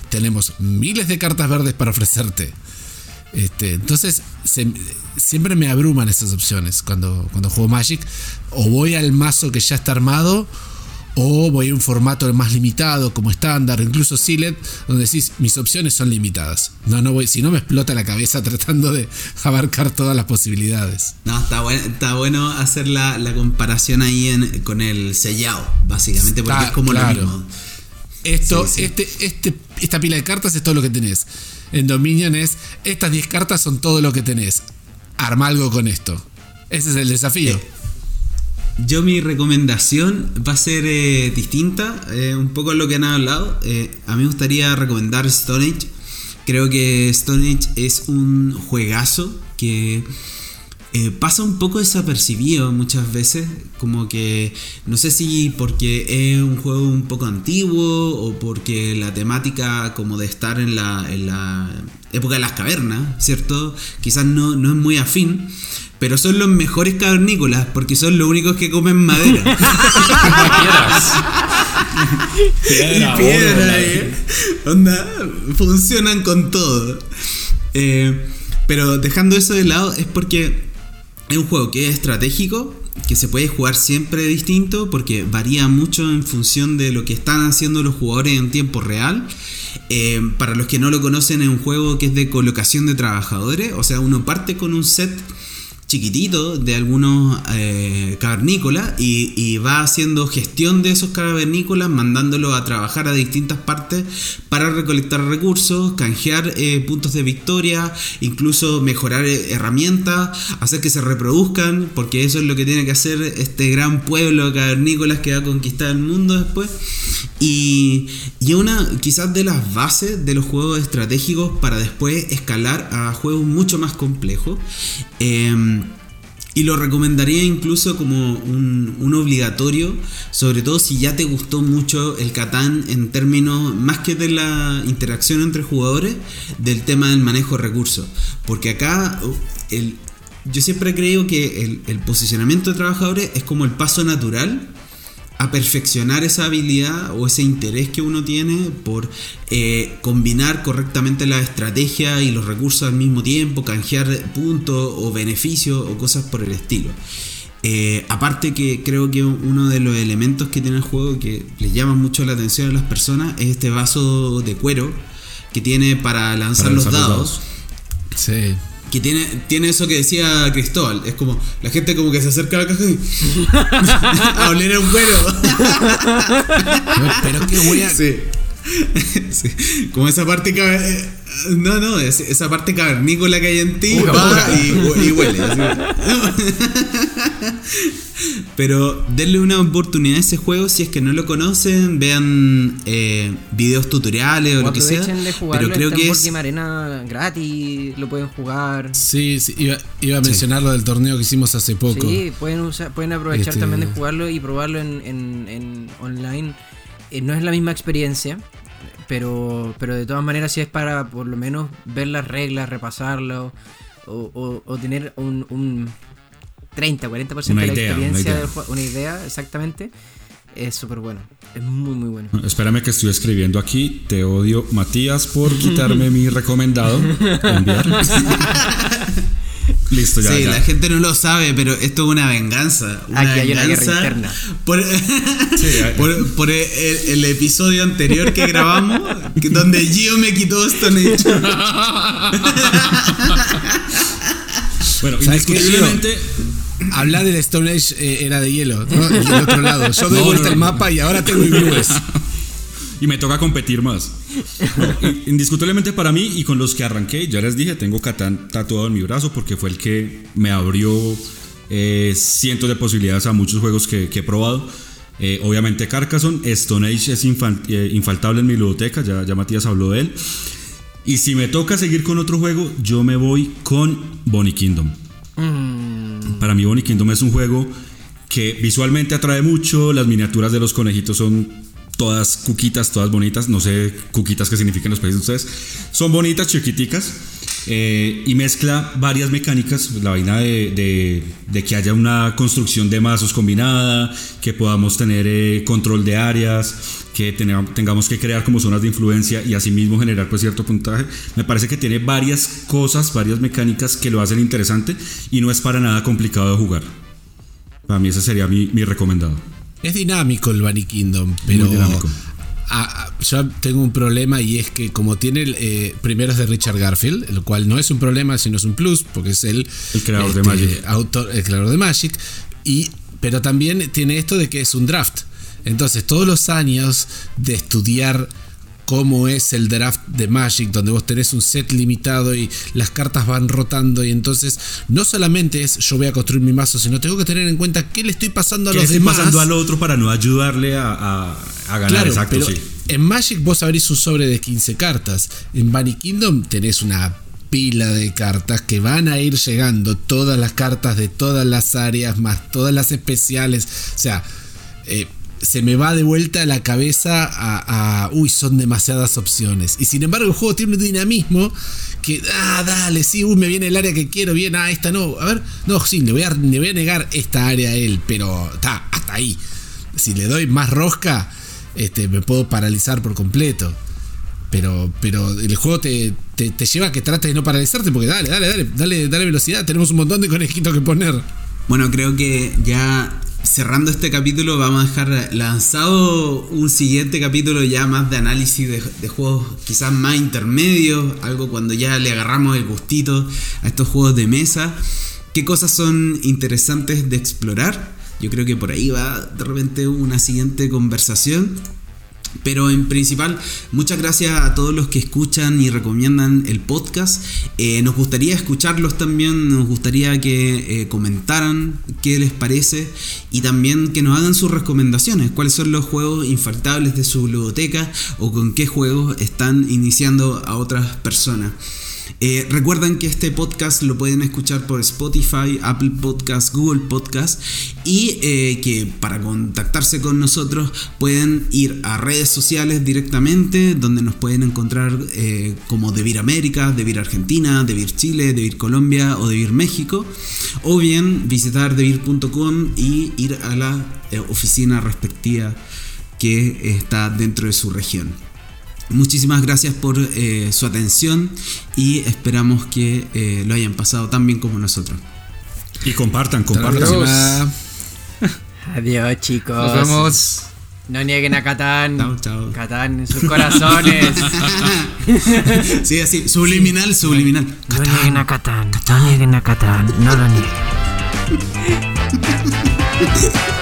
S4: tenemos miles de cartas verdes para ofrecerte. Este, entonces, siempre me abruman esas opciones cuando, cuando juego Magic. O voy al mazo que ya está armado, o voy a un formato más limitado, como estándar, incluso Sealed, donde decís, mis opciones son limitadas. No, no voy, si no me explota la cabeza tratando de abarcar todas las posibilidades.
S1: No, está bueno, está bueno hacer la, la comparación ahí en- con el sellado, básicamente, porque es como
S4: claro.
S1: lo mismo.
S4: Esto,
S1: Sí, sí.
S4: Este, este, esta pila de cartas es todo lo que tenés. En Dominion es, estas 10 cartas son todo lo que tenés. Arma algo con esto. Ese es el desafío.
S1: Eh, Yo mi recomendación va a ser eh, distinta, eh, un poco a lo que han hablado. Eh, a mí me gustaría recomendar Stone Age. Creo que Stone Age es un juegazo que pasa un poco desapercibido muchas veces. Como que no sé si porque es un juego un poco antiguo o porque la temática como de estar en la, en la época de las cavernas, ¿cierto? Quizás no, no es muy afín. Pero son los mejores cavernícolas porque son los únicos que comen madera.
S5: Piedra,
S1: y piedra,
S5: oro,
S1: eh. Onda, funcionan con todo. Eh, pero dejando eso de lado, es porque es un juego que es estratégico, que se puede jugar siempre distinto, porque varía mucho en función de lo que están haciendo los jugadores en tiempo real. Eh, para los que no lo conocen, es un juego que es de colocación de trabajadores, o sea, uno parte con un set chiquitito de algunos eh, cavernícolas y, va haciendo gestión de esos cavernícolas, mandándolos a trabajar a distintas partes para recolectar recursos, canjear eh, puntos de victoria, incluso mejorar eh, herramientas, hacer que se reproduzcan, porque eso es lo que tiene que hacer este gran pueblo de cavernícolas que va a conquistar el mundo después. Y, y una quizás de las bases de los juegos estratégicos para después escalar a juegos mucho más complejos. Em, y lo recomendaría incluso como un, obligatorio, sobre todo si ya te gustó mucho el Catán en términos, más que de la interacción entre jugadores, del tema del manejo de recursos. Porque acá el, yo siempre creo que el posicionamiento de trabajadores es como el paso natural a perfeccionar esa habilidad o ese interés que uno tiene por eh, combinar correctamente la estrategia y los recursos al mismo tiempo, canjear puntos o beneficios o cosas por el estilo. Eh, aparte que creo que uno de los elementos que tiene el juego que le llama mucho la atención a las personas es este vaso de cuero que tiene para lanzar,
S5: Para
S1: los,
S5: lanzar los
S1: dados.
S5: dados.
S4: Sí.
S1: Que tiene, tiene eso que decía Cristóbal. Es como la gente como que se acerca a la caja y. a oler a un cuero.
S4: Pero qué wea.
S1: Sí. Sí. Como esa parte cabe- eh, No, no, es- esa parte cavernícola que hay en ti
S3: Uga,
S1: va
S3: uga.
S1: y, hu- y huele. así. Pero denle una oportunidad a ese juego si es que no lo conocen, vean eh, videos tutoriales o
S3: O
S1: lo que sea.
S3: aprovechen de
S1: Pero creo que es
S3: Game Arena gratis, lo pueden jugar.
S4: Sí, sí, iba, iba a mencionar lo del torneo que hicimos hace poco.
S3: Sí, pueden, usar, pueden aprovechar
S4: Este-
S3: también de jugarlo y probarlo en, en- en online. Eh, no es la misma experiencia, pero, pero de todas maneras sí es para por lo menos ver las reglas, repasarlo o, o- o tener un, un 30, 40%
S5: Una
S3: de la
S5: idea, una
S3: experiencia
S5: idea.
S3: del juego, una idea exactamente. Es súper bueno, es muy muy bueno.
S5: Espérame que estoy escribiendo aquí. Te odio, Matías, por quitarme mi recomendado. Enviar. Listo, ya.
S1: sí,
S5: ya.
S1: la gente no lo sabe, pero esto es una venganza. Una
S3: Aquí hay una guerra
S1: venganza
S3: interna.
S1: Por,
S5: hay-
S1: por- por el, el episodio anterior que grabamos, que- donde Gio me quitó Stone Age.
S5: Bueno,
S4: ¿Sabes qué,
S5: indiscutiblemente.
S4: Hablar del Stone Age eh, era de hielo, ¿no? El del otro lado. Yo doy
S5: No,
S4: vuelta
S5: no,
S4: el
S5: no.
S4: mapa y ahora tengo viewers.
S5: Y me toca competir más. Indiscutiblemente para mí y con los que arranqué, ya les dije, tengo Catán tatuado en mi brazo porque fue el que me abrió eh, cientos de posibilidades a muchos juegos que, que he probado. Eh, obviamente Carcassonne, Stone Age es eh, infaltable en mi biblioteca, ya, ya Matías habló de él. Y si me toca seguir con otro juego, yo me voy con Bonnie Kingdom. Para mí Bonnie Kingdom es un juego que visualmente atrae mucho, las miniaturas de los conejitos son todas cuquitas, todas bonitas, no sé cuquitas qué significan los países de ustedes, son bonitas, chiquiticas, eh, y mezcla varias mecánicas, la vaina de, de- de que haya una construcción de mazos combinada, que podamos tener eh, control de áreas, que tenga- tengamos que crear como zonas de influencia y asimismo generar pues cierto puntaje. Me parece que tiene varias cosas, varias mecánicas que lo hacen interesante y no es para nada complicado de jugar. Para mí ese sería mi, mi recomendado.
S4: Es dinámico el Bunny Kingdom, pero
S5: dinámico.
S4: a- a- yo tengo un problema y es que como tiene el, eh, primero es de Richard Garfield, lo cual no es un problema sino es un plus porque es el,
S5: El creador de Magic.
S4: autor, el creador de Magic y pero también tiene esto de que es un draft. Entonces todos los años de estudiar cómo es el draft de Magic, donde vos tenés un set limitado y las cartas van rotando y entonces no solamente es yo voy a construir mi mazo, sino tengo que tener en cuenta qué le estoy pasando a
S5: ¿Qué
S4: los
S5: estoy
S4: demás.
S5: pasando al otro para no ayudarle a, a- a ganar?
S4: Claro,
S5: Exacto,
S4: pero
S5: sí.
S4: en Magic vos abrís un sobre de 15 cartas. En Bunny Kingdom tenés una pila de cartas que van a ir llegando, todas las cartas de todas las áreas, más todas las especiales. O sea, eh, se me va de vuelta la cabeza a, uy, son demasiadas opciones. Y sin embargo, el juego tiene un dinamismo que, ah, dale, sí, uy, me viene el área que quiero, bien, ah, esta no. A ver, no, sí, le voy a, le voy a negar esta área a él, pero está, hasta ahí. Si le doy más rosca, este, me puedo paralizar por completo. Pero, pero el juego te, te, te lleva a que trates de no paralizarte, porque dale, dale, dale, dale, dale velocidad, tenemos un montón de conejitos que poner.
S1: Bueno, creo que ya cerrando este capítulo vamos a dejar lanzado un siguiente capítulo ya más de análisis de, juegos quizás más intermedios, algo cuando ya le agarramos el gustito a estos juegos de mesa. ¿Qué cosas son interesantes de explorar? Yo creo que por ahí va de repente una siguiente conversación. Pero en principal, muchas gracias a todos los que escuchan y recomiendan el podcast. Eh, nos gustaría escucharlos también, nos gustaría que eh, comentaran qué les parece y también que nos hagan sus recomendaciones, cuáles son los juegos infaltables de su biblioteca o con qué juegos están iniciando a otras personas. Eh, recuerden que este podcast lo pueden escuchar por Spotify, Apple Podcast, Google Podcast y eh, que para contactarse con nosotros pueden ir a redes sociales directamente donde nos pueden encontrar eh, como Devir América, Devir Argentina, Devir Chile, Devir Colombia o Devir México o bien visitar devir.com y ir a la oficina respectiva que está dentro de su región. Muchísimas gracias por eh, su atención y esperamos que eh, lo hayan pasado tan bien como nosotros.
S5: Y compartan, compartan.
S2: Adiós.
S3: Adiós, chicos.
S2: Nos vemos.
S3: No nieguen a Catán.
S1: Chao, chao.
S3: Catán en sus corazones.
S1: sí, así, subliminal, subliminal.
S3: no nieguen a Catán. No nieguen a Catán. No lo nieguen.